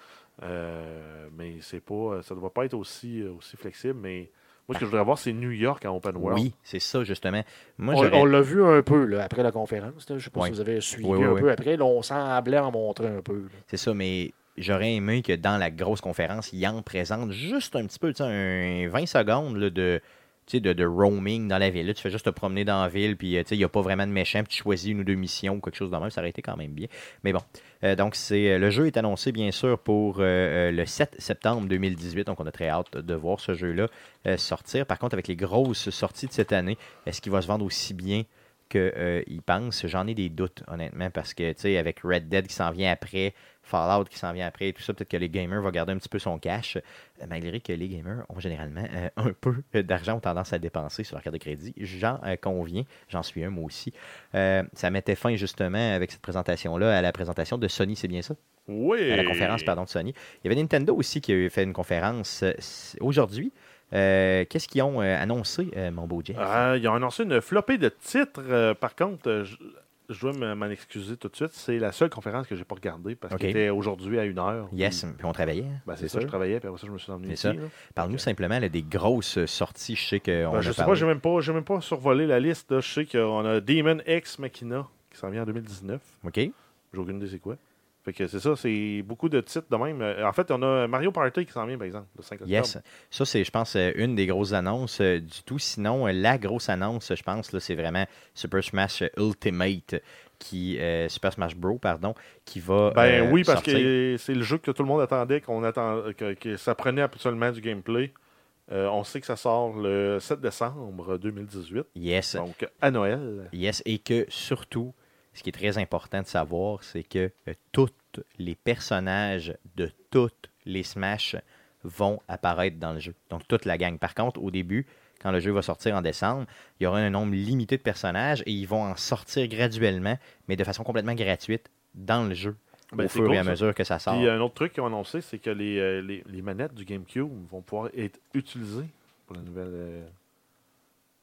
Euh, mais c'est pas, ça ne doit pas être aussi, aussi flexible. Mais moi, ce que je voudrais voir, c'est New York en open world. Oui, c'est ça, justement. Moi, On, l'a vu un peu là, après la conférence. là. Je sais pas si vous avez suivi Oui, oui, un oui. peu après. Là, on semblait en montrer un peu. C'est ça, mais j'aurais aimé que dans la grosse conférence, il en présente juste un petit peu, tu sais, un 20 secondes là, de, de, roaming dans la ville. Là, tu fais juste te promener dans la ville, puis euh, il n'y a pas vraiment de méchant, puis tu choisis une ou deux missions ou quelque chose de même. Ça aurait été quand même bien. Mais bon, Euh, donc c'est euh, le jeu est annoncé, bien sûr, pour euh, euh, le 7 septembre 2018. Donc on a très hâte de voir ce jeu-là euh, sortir. Par contre, avec les grosses sorties de cette année, est-ce qu'il va se vendre aussi bien qu'ils pensent? J'en ai des doutes, honnêtement, parce que, tu sais, avec Red Dead qui s'en vient après, Fallout qui s'en vient après et tout ça, peut-être que les gamers vont garder un petit peu son cash, euh, malgré que les gamers ont généralement euh, un peu d'argent, ont tendance à dépenser sur leur carte de crédit. J'en euh, conviens, j'en suis un moi aussi. Euh, ça mettait fin justement avec cette présentation-là à la présentation de Sony, c'est bien ça? Oui. À la conférence, pardon, de Sony. Il y avait Nintendo aussi qui a fait une conférence euh, aujourd'hui. Euh, Qu'est-ce qu'ils ont euh, annoncé, euh, mon beau Jeff? Euh, ils ont annoncé une flopée de titres. euh, par contre, euh, je, dois me- m'en excuser tout de suite. C'est la seule conférence que j'ai pas regardée parce Ok. qu'elle était aujourd'hui à une heure. Yes, Puis, puis on travaillait. hein, ben, c'est ça, je travaillais, puis après ça, je me suis emmené C'est ici. Parle-nous simplement là, des grosses sorties. Je sais qu'on Ben, je sais parlé. pas, j'ai même pas, même pas survolé la liste. là. Je sais qu'on a Demon X Machina qui s'en vient en 2019. OK. J'ai aucune idée c'est quoi. Fait que c'est ça, c'est beaucoup de titres de même. Euh, En fait, on a Mario Party qui s'en vient, par exemple, le 5 octobre. Yes. Ça, c'est, je pense, euh, une des grosses annonces euh, du tout. Sinon, la grosse annonce, je pense, là, c'est vraiment Super Smash Ultimate, qui, euh, Super Smash Bros, pardon, qui va. Ben euh, oui, parce sortir. que c'est le jeu que tout le monde attendait, qu'on attend, que, que ça prenait absolument du gameplay. Euh, on sait que ça sort le 7 décembre 2018, Yes. donc à Noël. Yes. Et que surtout, ce qui est très important de savoir, c'est que euh, tous les personnages de toutes les Smash vont apparaître dans le jeu. Donc, toute la gang. Par contre, au début, quand le jeu va sortir en décembre, il y aura un nombre limité de personnages et ils vont en sortir graduellement, mais de façon complètement gratuite dans le jeu Ben, au fur cool, et à ça. mesure que ça sort. Puis un autre truc qu'ils ont annoncé, c'est que les, euh, les, les manettes du GameCube vont pouvoir être utilisées pour la nouvelle, euh,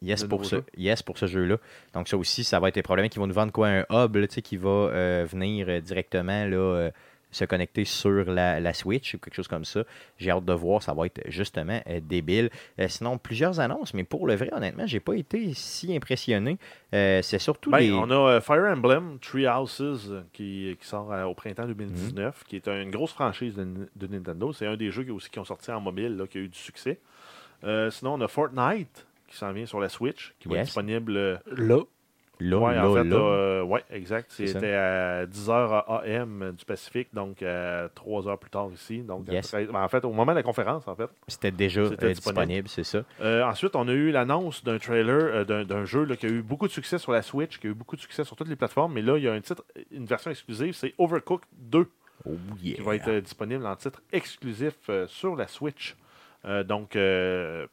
Yes, pour ce, jeu. yes, pour ce jeu-là. Donc, ça aussi, ça va être des problèmes qui vont nous vendre quoi? Un hub là, qui va euh, venir euh, directement là, euh, se connecter sur la, la Switch ou quelque chose comme ça. J'ai hâte de voir, ça va être justement débile. Sinon, plusieurs annonces, mais pour le vrai, honnêtement, j'ai pas été si impressionné. C'est surtout Ben, des. On a Fire Emblem Three Houses qui, qui sort au printemps 2019, Mhm. qui est une grosse franchise de, de Nintendo. C'est un des jeux qui, aussi qui ont sorti en mobile, là, qui a eu du succès. Sinon, on a Fortnite qui s'en vient sur la Switch, qui va être disponible. euh, Là, Là, ouais, là, en fait, là. euh, ouais, exact. C'était à 10h AM du Pacifique, donc euh, 3 heures plus tard ici. Donc, Yes. après- ben, en fait, au moment de la conférence, en fait. C'était déjà euh, disponible. c'est ça. Euh, ensuite, on a eu l'annonce d'un trailer euh, d'un- d'un jeu là, qui a eu beaucoup de succès sur la Switch, qui a eu beaucoup de succès sur toutes les plateformes. Mais là, il y a un titre, une version exclusive, c'est Overcooked 2, Oh yeah. qui va être euh, disponible en titre exclusif euh, sur la Switch. Euh, donc, euh,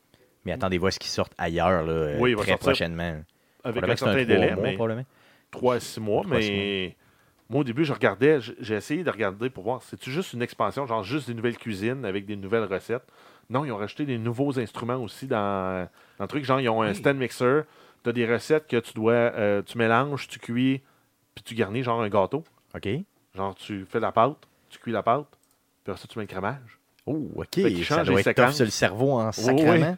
Mais attendez-vous à ce qu'ils sortent ailleurs là, euh, Oui, très prochainement. avec un certain trois délai, mois, mais probablement. 3 à 6 mois. Trois à six Mais moi, au début, je regardais, j'ai essayé de regarder pour voir, c'est-tu juste une expansion, genre juste des nouvelles cuisines avec des nouvelles recettes? Non, ils ont rajouté des nouveaux instruments aussi dans, dans le truc. Genre, ils ont un stand mixer. Tu as des recettes que tu dois, euh, tu mélanges, tu cuis, puis tu garnis, genre un gâteau. OK. Genre, tu fais la pâte, tu cuis la pâte, puis après ça, tu mets le crémage. Oh, OK. Ça doit être sur le cerveau en Oui, sacrement.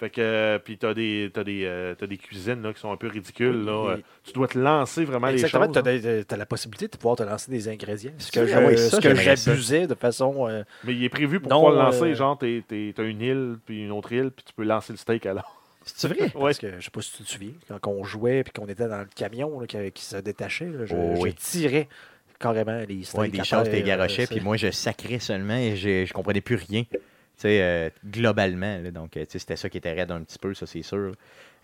Fait que, euh, puis t'as des, t'as des, euh, t'as des cuisines là, qui sont un peu ridicules. Là. et- Tu dois te lancer vraiment exactement, les tu choses. as, la possibilité de pouvoir te lancer des ingrédients. Ce C'est que vrai, je- oui, ça, ce que j'aimerais ça. j'abusais de façon. euh, Mais il est prévu pour Non, pouvoir le lancer. euh, Genre, t'es- t'es- t'as une île, puis une autre île, puis tu peux lancer le steak alors. C'est vrai? Ouais. Parce que je sais pas si tu te souviens, quand on jouait et qu'on était dans le camion là, qui, qui se détachait, là, je, Oh, je oui. tirais carrément les steaks. Ouais, des à choses, terre, t'es garochais, euh, puis moi, je sacrais seulement et je, je comprenais plus rien. Tu sais, euh, globalement, là, donc, euh, tu sais, c'était ça qui était raide un petit peu, ça, c'est sûr.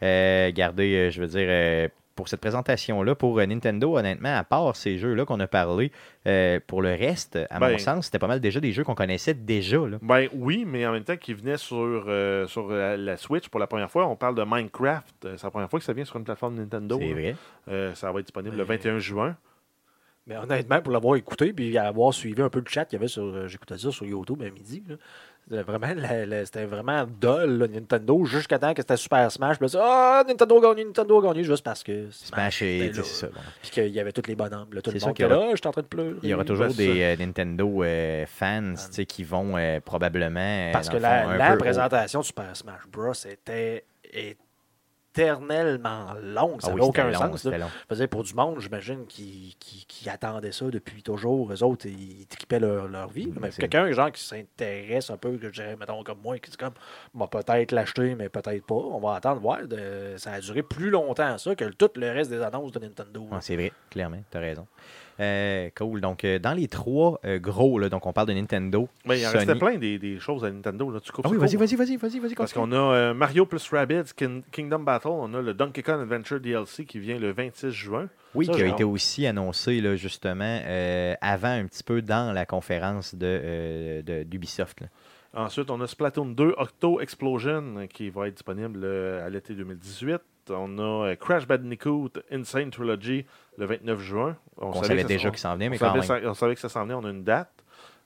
Euh, gardez, euh, je veux dire, euh, pour cette présentation-là, pour euh, Nintendo, honnêtement, à part ces jeux-là qu'on a parlé, euh, pour le reste, à mon Ben- sens, c'était pas mal déjà des jeux qu'on connaissait déjà. Là. Ben oui, mais en même temps, qui venait sur, euh, sur la, la Switch pour la première fois. On parle de Minecraft. Euh, C'est la première fois que ça vient sur une plateforme Nintendo. C'est là. vrai. Euh, ça va être disponible le Mais- 21 juin. Mais honnêtement, pour l'avoir écouté puis avoir suivi un peu le chat qu'il y avait sur. euh, J'écoutais ça sur YouTube à midi. là, vraiment, c'était vraiment dull, là, Nintendo, jusqu'à temps que c'était Super Smash. Puis là, ah, Nintendo a gagné, Nintendo a gagné, juste parce que. Smash et c'est ça. bon. Puis qu'il y avait tous les bonhommes. Là, tout le monde était là, j'étais en train de pleurer. Il y aura toujours des euh, Nintendo euh, fans qui vont euh, probablement. Parce que la, fond, la présentation de Super Smash Bros. était éternellement longue. Ça Ah n'avait oui, aucun long, sens. là. long. Pour du monde, j'imagine, qui, qui, qui attendait ça depuis toujours. Eux autres, ils équipaient leur, leur vie. Mais quelqu'un, genre, qui s'intéresse un peu, que je dirais, mettons, comme moi, qui dit comme, on va peut-être l'acheter, mais peut-être pas. On va attendre voir. Ça a duré plus longtemps, ça, que tout le reste des annonces de Nintendo. Ah, c'est vrai, clairement, tu as raison. Euh, cool. Donc, euh, dans les trois euh, gros, là, donc on parle de Nintendo. Ben, il en Sony. restait plein des, des choses à Nintendo. Là. Tu coupes Ah oui, vas-y, vas-y, vas-y, vas-y, vas-y. Parce qu'on a Mario plus Rabbids Kin- Kingdom Battle, on a le Donkey Kong Adventure DLC qui vient le 26 juin. Oui, Ça, qui a été aussi annoncé, là, justement, avant un petit peu dans la conférence de, d'Ubisoft. Ensuite, on a Splatoon 2 Octo Explosion qui va être disponible à l'été 2018. On a euh, Crash Bandicoot Insane Trilogy le 29 juin. On, On savait que ça- déjà qu'il s'en venait, mais on quand savait, même. on savait que ça s'en venait, on a une date.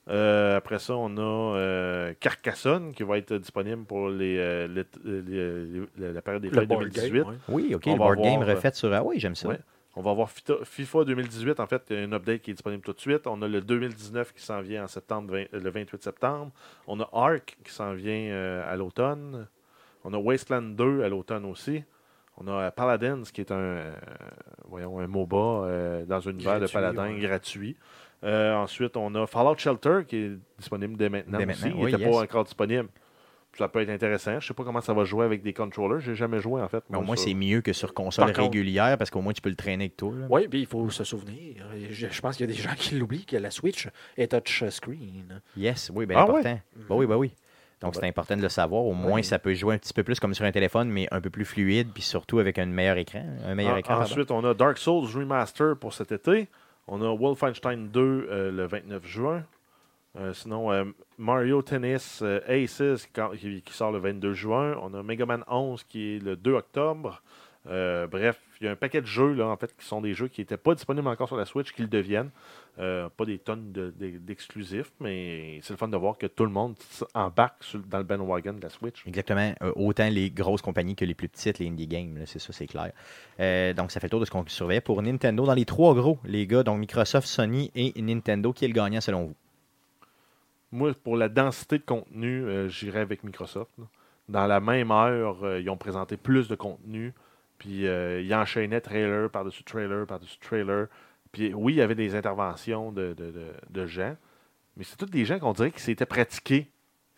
Euh, après ça, on a euh, Carcassonne qui va être disponible pour les, euh, les- les- les- la période des Le fêtes board 2018. game, ouais. Oui, OK, On le va board game voir, euh, refait sur... Ah oui, j'aime ça. ouais. On va avoir FIFA 2018, en fait, il y a une update qui est disponible tout de suite. On a le 2019 qui s'en vient en septembre, le 28 septembre. On a Ark qui s'en vient euh, à l'automne. On a Wasteland 2 à l'automne aussi. On a Paladins qui est un, euh, voyons, un MOBA euh, dans un univers de Paladin ouais. gratuit. Euh, ensuite, on a Fallout Shelter qui est disponible dès maintenant Dès aussi. maintenant, il oui, n'était yes. pas encore disponible. Ça peut être intéressant. Je ne sais pas comment ça va jouer avec des controllers. J'ai jamais joué en fait. Mais au moi, moins, sur- c'est mieux que sur console Par contre- régulière parce qu'au moins, tu peux le traîner avec toi. là. Oui, puis il faut se souvenir. Je, je pense qu'il y a des gens qui l'oublient que la Switch est touchscreen. Yes, oui, bien Ah important. Bah oui, bah oui. Donc, c'est important de le savoir. Au moins, Oui. ça peut jouer un petit peu plus comme sur un téléphone, mais un peu plus fluide, puis surtout avec un meilleur écran. Un meilleur En- écran, pardon. Ensuite, on a Dark Souls Remaster pour cet été. On a Wolfenstein 2 euh, le 29 juin. Euh, sinon, euh, Mario Tennis Aces qui sort le 22 juin. On a Mega Man 11 qui est le 2 octobre. Euh, bref, il y a un paquet de jeux, là, en fait, qui sont des jeux qui n'étaient pas disponibles encore sur la Switch, qui le deviennent. Euh, pas des tonnes de- de- d'exclusifs, mais c'est le fun de voir que tout le monde embarque sur- dans le bandwagon de la Switch. Exactement. Euh, autant les grosses compagnies que les plus petites, les indie games, c'est ça, c'est clair. Donc, ça fait le tour de ce qu'on surveillait pour Nintendo. Dans les trois gros, les gars, donc Microsoft, Sony et Nintendo, qui est le gagnant selon vous? Moi, pour la densité de contenu, j'irais avec Microsoft. là. Dans la même heure, ils ont présenté plus de contenu. Puis euh, ils enchaînaient trailer par-dessus trailer par-dessus trailer. Puis oui, il y avait des interventions de, de- de- gens. Mais c'est tous des gens qu'on dirait qui s'étaient pratiqués.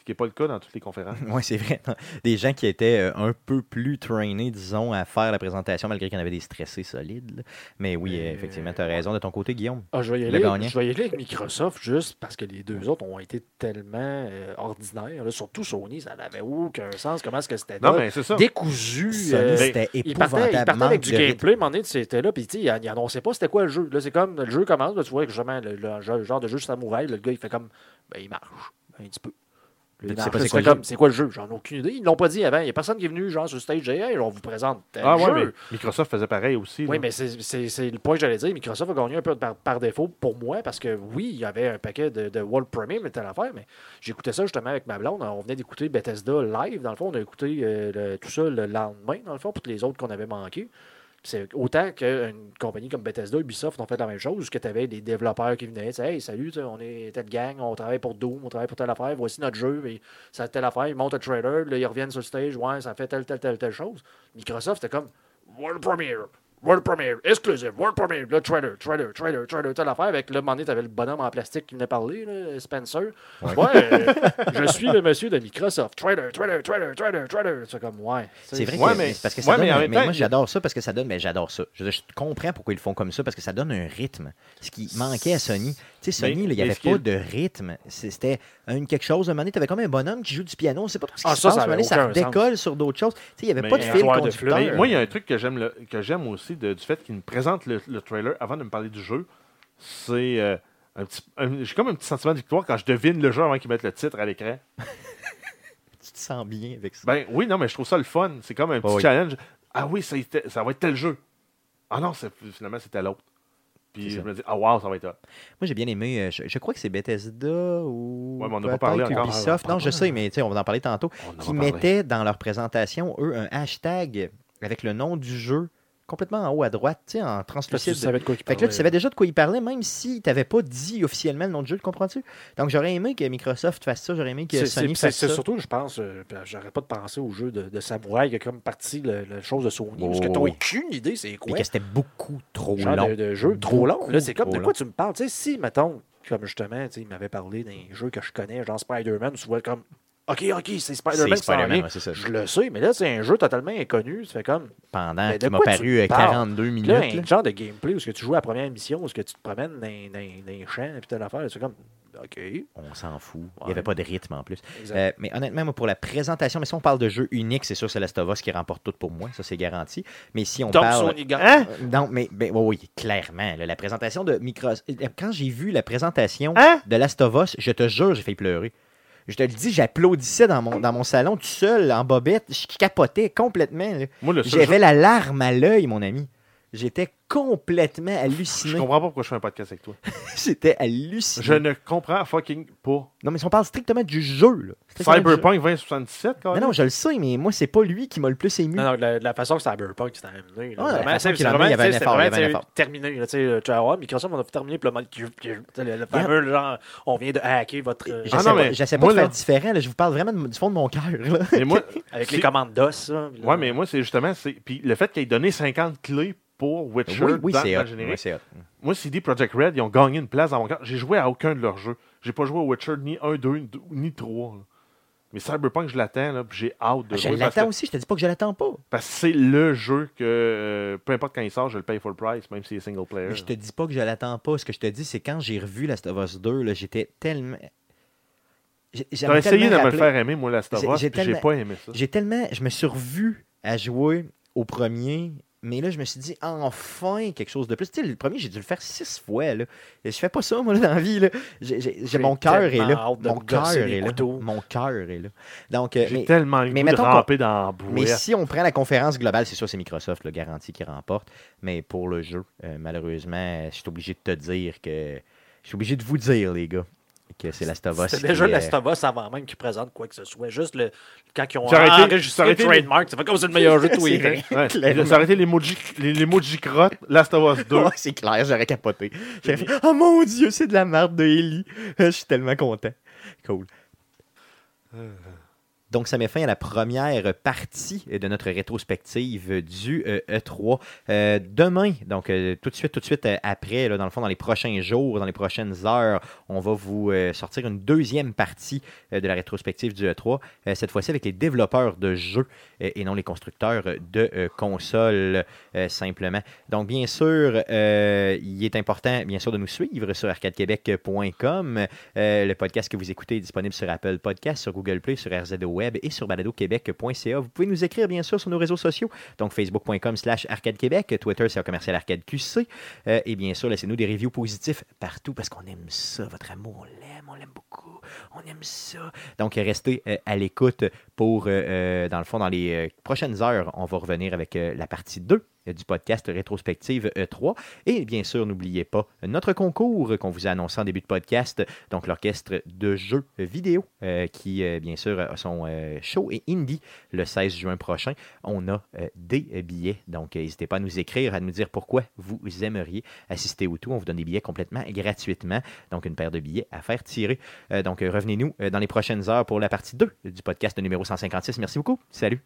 Ce qui n'est pas le cas dans toutes les conférences. Oui, c'est vrai. Des gens qui étaient euh, un peu plus trainés, disons, à faire la présentation, malgré qu'il y en avait des stressés solides. là. Mais oui, Euh, effectivement, tu as raison de ton côté, Guillaume. Ah, je, vais y Le aller, je vais y aller avec Microsoft juste parce que les deux autres ont été tellement euh, ordinaires. là. Surtout Sony, ça n'avait aucun sens. Comment est-ce que c'était Non, là? mais c'est ça. décousu. Sony, euh, c'était il partait, il partait avec du gameplay, à un moment donné, c'était là, puis tu sais, il, il annonçait pas c'était quoi le jeu. Là, c'est comme, le jeu commence, là, tu vois que justement, le, le genre- genre de jeu samouraï, là, le gars, il fait comme, ben, il marche, un petit peu. C'est quoi le jeu? comme, c'est quoi le jeu? J'en ai aucune idée. Ils l'ont pas dit avant. Il n'y a personne qui est venu, genre, sur le stage, et hey, on vous présente tel Ah ouais, jeu. mais Microsoft faisait pareil aussi. Oui, là. mais c'est- le point que j'allais dire. Microsoft a gagné un peu par, par défaut pour moi parce que oui, il y avait un paquet de, de World Premium, mais telle affaire, mais j'écoutais ça justement avec ma blonde. On venait d'écouter Bethesda live. Dans le fond, on a écouté euh, le- tout ça le lendemain, dans le fond, pour les autres qu'on avait manqués. C'est autant qu'une compagnie comme Bethesda, Ubisoft ont fait la même chose, que tu avais des développeurs qui venaient, hey, salut, on est telle gang, on travaille pour Doom, on travaille pour telle affaire, voici notre jeu, mais ça telle affaire, ils montent un trailer, là, ils reviennent sur le stage, ouais, ça fait telle, telle, telle, telle chose. Microsoft, c'était comme World Premiere, World Premiere, exclusive, World Premiere, le trailer, trailer, trailer, trailer, telle affaire, avec le moment donné, t'avais le bonhomme en plastique qui venait parler, là, Spencer. Ouais, euh, je suis le monsieur de Microsoft, trailer, trailer, trailer, trailer, trailer. C'est comme, ouais. C'est vrai Ouais, que mais- c'est parce que ça ouais, donne mais moi j'adore ça parce que ça donne mais j'adore ça. Je, je comprends pourquoi ils le font comme ça parce que ça donne un rythme. Ce qui manquait à Sony. Tu sais Sony là, il n'y avait pas de rythme. C'était une, quelque chose un moment donné, tu avais comme un bonhomme qui joue du piano, on sait pas trop ce qui Ah, se ça, passe, ça décolle sur d'autres choses. Tu sais il n'y avait Mais pas de fil conducteur. moi, il y a un truc que j'aime j'aime aussi de- du fait qu'il me présente le, le trailer avant de me parler du jeu. C'est euh, un petit, j'ai comme un petit sentiment de victoire quand je devine le jeu avant qu'il mette le titre à l'écran. tu te sens bien avec ça. Ben oui, non, mais je trouve ça le fun. C'est comme un petit oui. challenge. Ah oui, ça, va être tel jeu. Ah non, finalement, c'était l'autre. Puis je me dis, ah wow, ça va être là. Moi, j'ai bien aimé. euh, Je, je crois que c'est Bethesda ou. Ouais, mais on n'a pas peut-être parlé encore. Ubisoft. Non, je sais, mais on va en parler tantôt. On Qui mettaient dans leur présentation, eux, un hashtag avec le nom du jeu complètement en haut à droite, tu sais, en tu translucide. quoi il Fait que là, tu savais déjà de quoi il parlait, même s'il t'avait pas dit officiellement le nom du jeu, comprends-tu? Donc, j'aurais aimé que Microsoft fasse ça, j'aurais aimé que C'est- Sony c'est- C'est fasse c'est ça. surtout, je pense, euh, puis j'arrête pas de penser au jeu de, de samouraï qui a comme partie la chose de Sony. Oh, parce que t'as oui. aucune idée, c'est quoi. que c'était beaucoup trop genre long. de, de jeu trop long. Beaucoup Là, c'est comme de quoi long. tu me parles? Tu sais, si, mettons, comme justement, tu il m'avait parlé d'un jeu que je connais, genre Spider-Man, tu vois comme, OK, OK, c'est Spider-Man Spider-Man, c'est ça. Je le sais, mais là, c'est un jeu totalement inconnu. Ça fait comme. Pendant qu'il m'a paru euh, parles? 42 Là, minutes. un là. genre de gameplay où est-ce que tu joues à la première mission, où est-ce que tu te promènes dans, les champs, et puis telle affaire. C'est comme, OK. On s'en fout. Il n'y avait pas de rythme en plus. Euh, mais honnêtement, moi, pour la présentation, mais si on parle de jeu unique, c'est sûr c'est Last of Us qui remporte tout pour moi. Ça, c'est garanti. Mais si on Donc, parle. Sony. Hein? Euh, Non, mais ben, oui, oui, clairement. là, la présentation de Microsoft. Quand j'ai vu la présentation Hein? de Last of Us, je te jure, j'ai failli pleurer. Je te le dis, j'applaudissais dans mon, dans mon salon tout seul, en bobette. Je capotais complètement. J'avais la larme à l'œil, mon ami. J'étais complètement Je halluciné. comprends pas pourquoi je fais un podcast avec toi. J'étais halluciné. Je ne comprends fucking pas. Non, mais si on parle strictement du jeu, là. Cyberpunk 2077, quand Mais non, je le sais, mais moi, c'est pas lui qui m'a le plus ému. Non, non, la, la façon que Cyberpunk s'est amené. là, Ouais, vraiment, c'est- amené, il y avait un effort, c'était vraiment, terminé. là, Tu sais, tu vas voir, Microsoft, on a terminé, puis le. Le, le- fameux, genre, on vient de hacker votre. euh, J'essaie Ah non, pas, mais j'essaie pas moi, de faire là- différent. là, je vous parle vraiment du fond de mon cœur. là. Mais moi, avec c'est- les commandes DOS, Ouais, mais moi, c'est justement. c'est- Puis le fait qu'il ait donné 50 clés pour Witcher Oui, oui, dans, hot. générique. Moi, CD Projekt Red, ils ont gagné une place dans mon cœur. J'ai joué à aucun de leurs jeux. J'ai pas joué au Witcher ni 1, 2, ni 3. Mais Cyberpunk, je l'attends, puis j'ai hâte de Je jouer. Parce l'attends aussi, je te dis pas que je l'attends pas. parce que c'est le jeu que, euh, peu importe quand il sort, je le paye full price, même si c'est single player. Mais je te dis pas que je l'attends pas. Ce que je te dis, c'est quand j'ai revu Last of Us 2, là, j'étais tellement. J'ai essayé de me le faire aimer, moi, Last of Us, j'ai tellement- pas aimé ça. J'ai tellement. Je me suis revu à jouer au premier mais là, je me suis dit, enfin, quelque chose de plus. Tu sais, le premier, j'ai dû le faire six fois. Là. Et je fais pas ça, moi, là, dans la vie. Là. J'ai- j'ai- j'ai- J'ai mon cœur est là. Mon cœur est là. Mon cœur est là. Donc, euh, J'ai mais, tellement le mais de dans la mais si on prend la conférence globale, c'est sûr, c'est Microsoft, le garantie qui remporte. Mais pour le jeu, euh, malheureusement, je suis obligé de te dire que. Je suis obligé de vous dire, les gars, que c'est Last of Us. C'était qui, déjà euh, Last of Us avant même qu'ils présentent quoi que ce soit. Juste le, quand ils ont enregistré le trademark, ça fait comme c'est le meilleur jeu de tous les temps. ça aurait été l'emoji les, l'emoji crotte, Last of Us 2. Ouais, c'est clair, j'aurais capoté. J'aurais fait Oh mon dieu, c'est de la merde de Ellie. Je suis tellement content. Cool. Donc, ça met fin à la première partie de notre rétrospective du euh, E3. Euh, demain, donc euh, tout de suite, tout de suite après, dans le fond, dans les prochains jours, dans les prochaines heures, on va vous sortir une deuxième partie de la rétrospective du E3. euh, cette fois-ci avec les développeurs de jeux et non les constructeurs de consoles, simplement. Donc, bien sûr, il est important, bien sûr, de nous suivre sur arcadequebec.com. Le podcast que vous écoutez est disponible sur Apple Podcast, sur Google Play, sur RZO Et sur baladoquebec.ca. Vous pouvez nous écrire, bien sûr, sur nos réseaux sociaux, donc facebook.com slash arcadequebec, Twitter, c'est commercial arcade QC. Euh, et bien sûr, laissez-nous des reviews positifs partout parce qu'on aime ça, votre amour, on l'aime, on l'aime beaucoup, on aime ça. Donc, restez euh, à l'écoute pour, euh, euh, dans le fond, dans les euh, prochaines heures, on va revenir avec la partie 2 du podcast Rétrospective E3. Et bien sûr, n'oubliez pas notre concours qu'on vous a annoncé en début de podcast, donc l'orchestre de jeux vidéo, qui, bien sûr, a son euh, show et indie le 16 juin prochain. On a des billets, donc n'hésitez pas à nous écrire, à nous dire pourquoi vous aimeriez assister au tout. On vous donne des billets complètement gratuitement, donc une paire de billets à faire tirer. Donc revenez-nous dans les prochaines heures pour la partie 2 du podcast numéro 156. Merci beaucoup. Salut.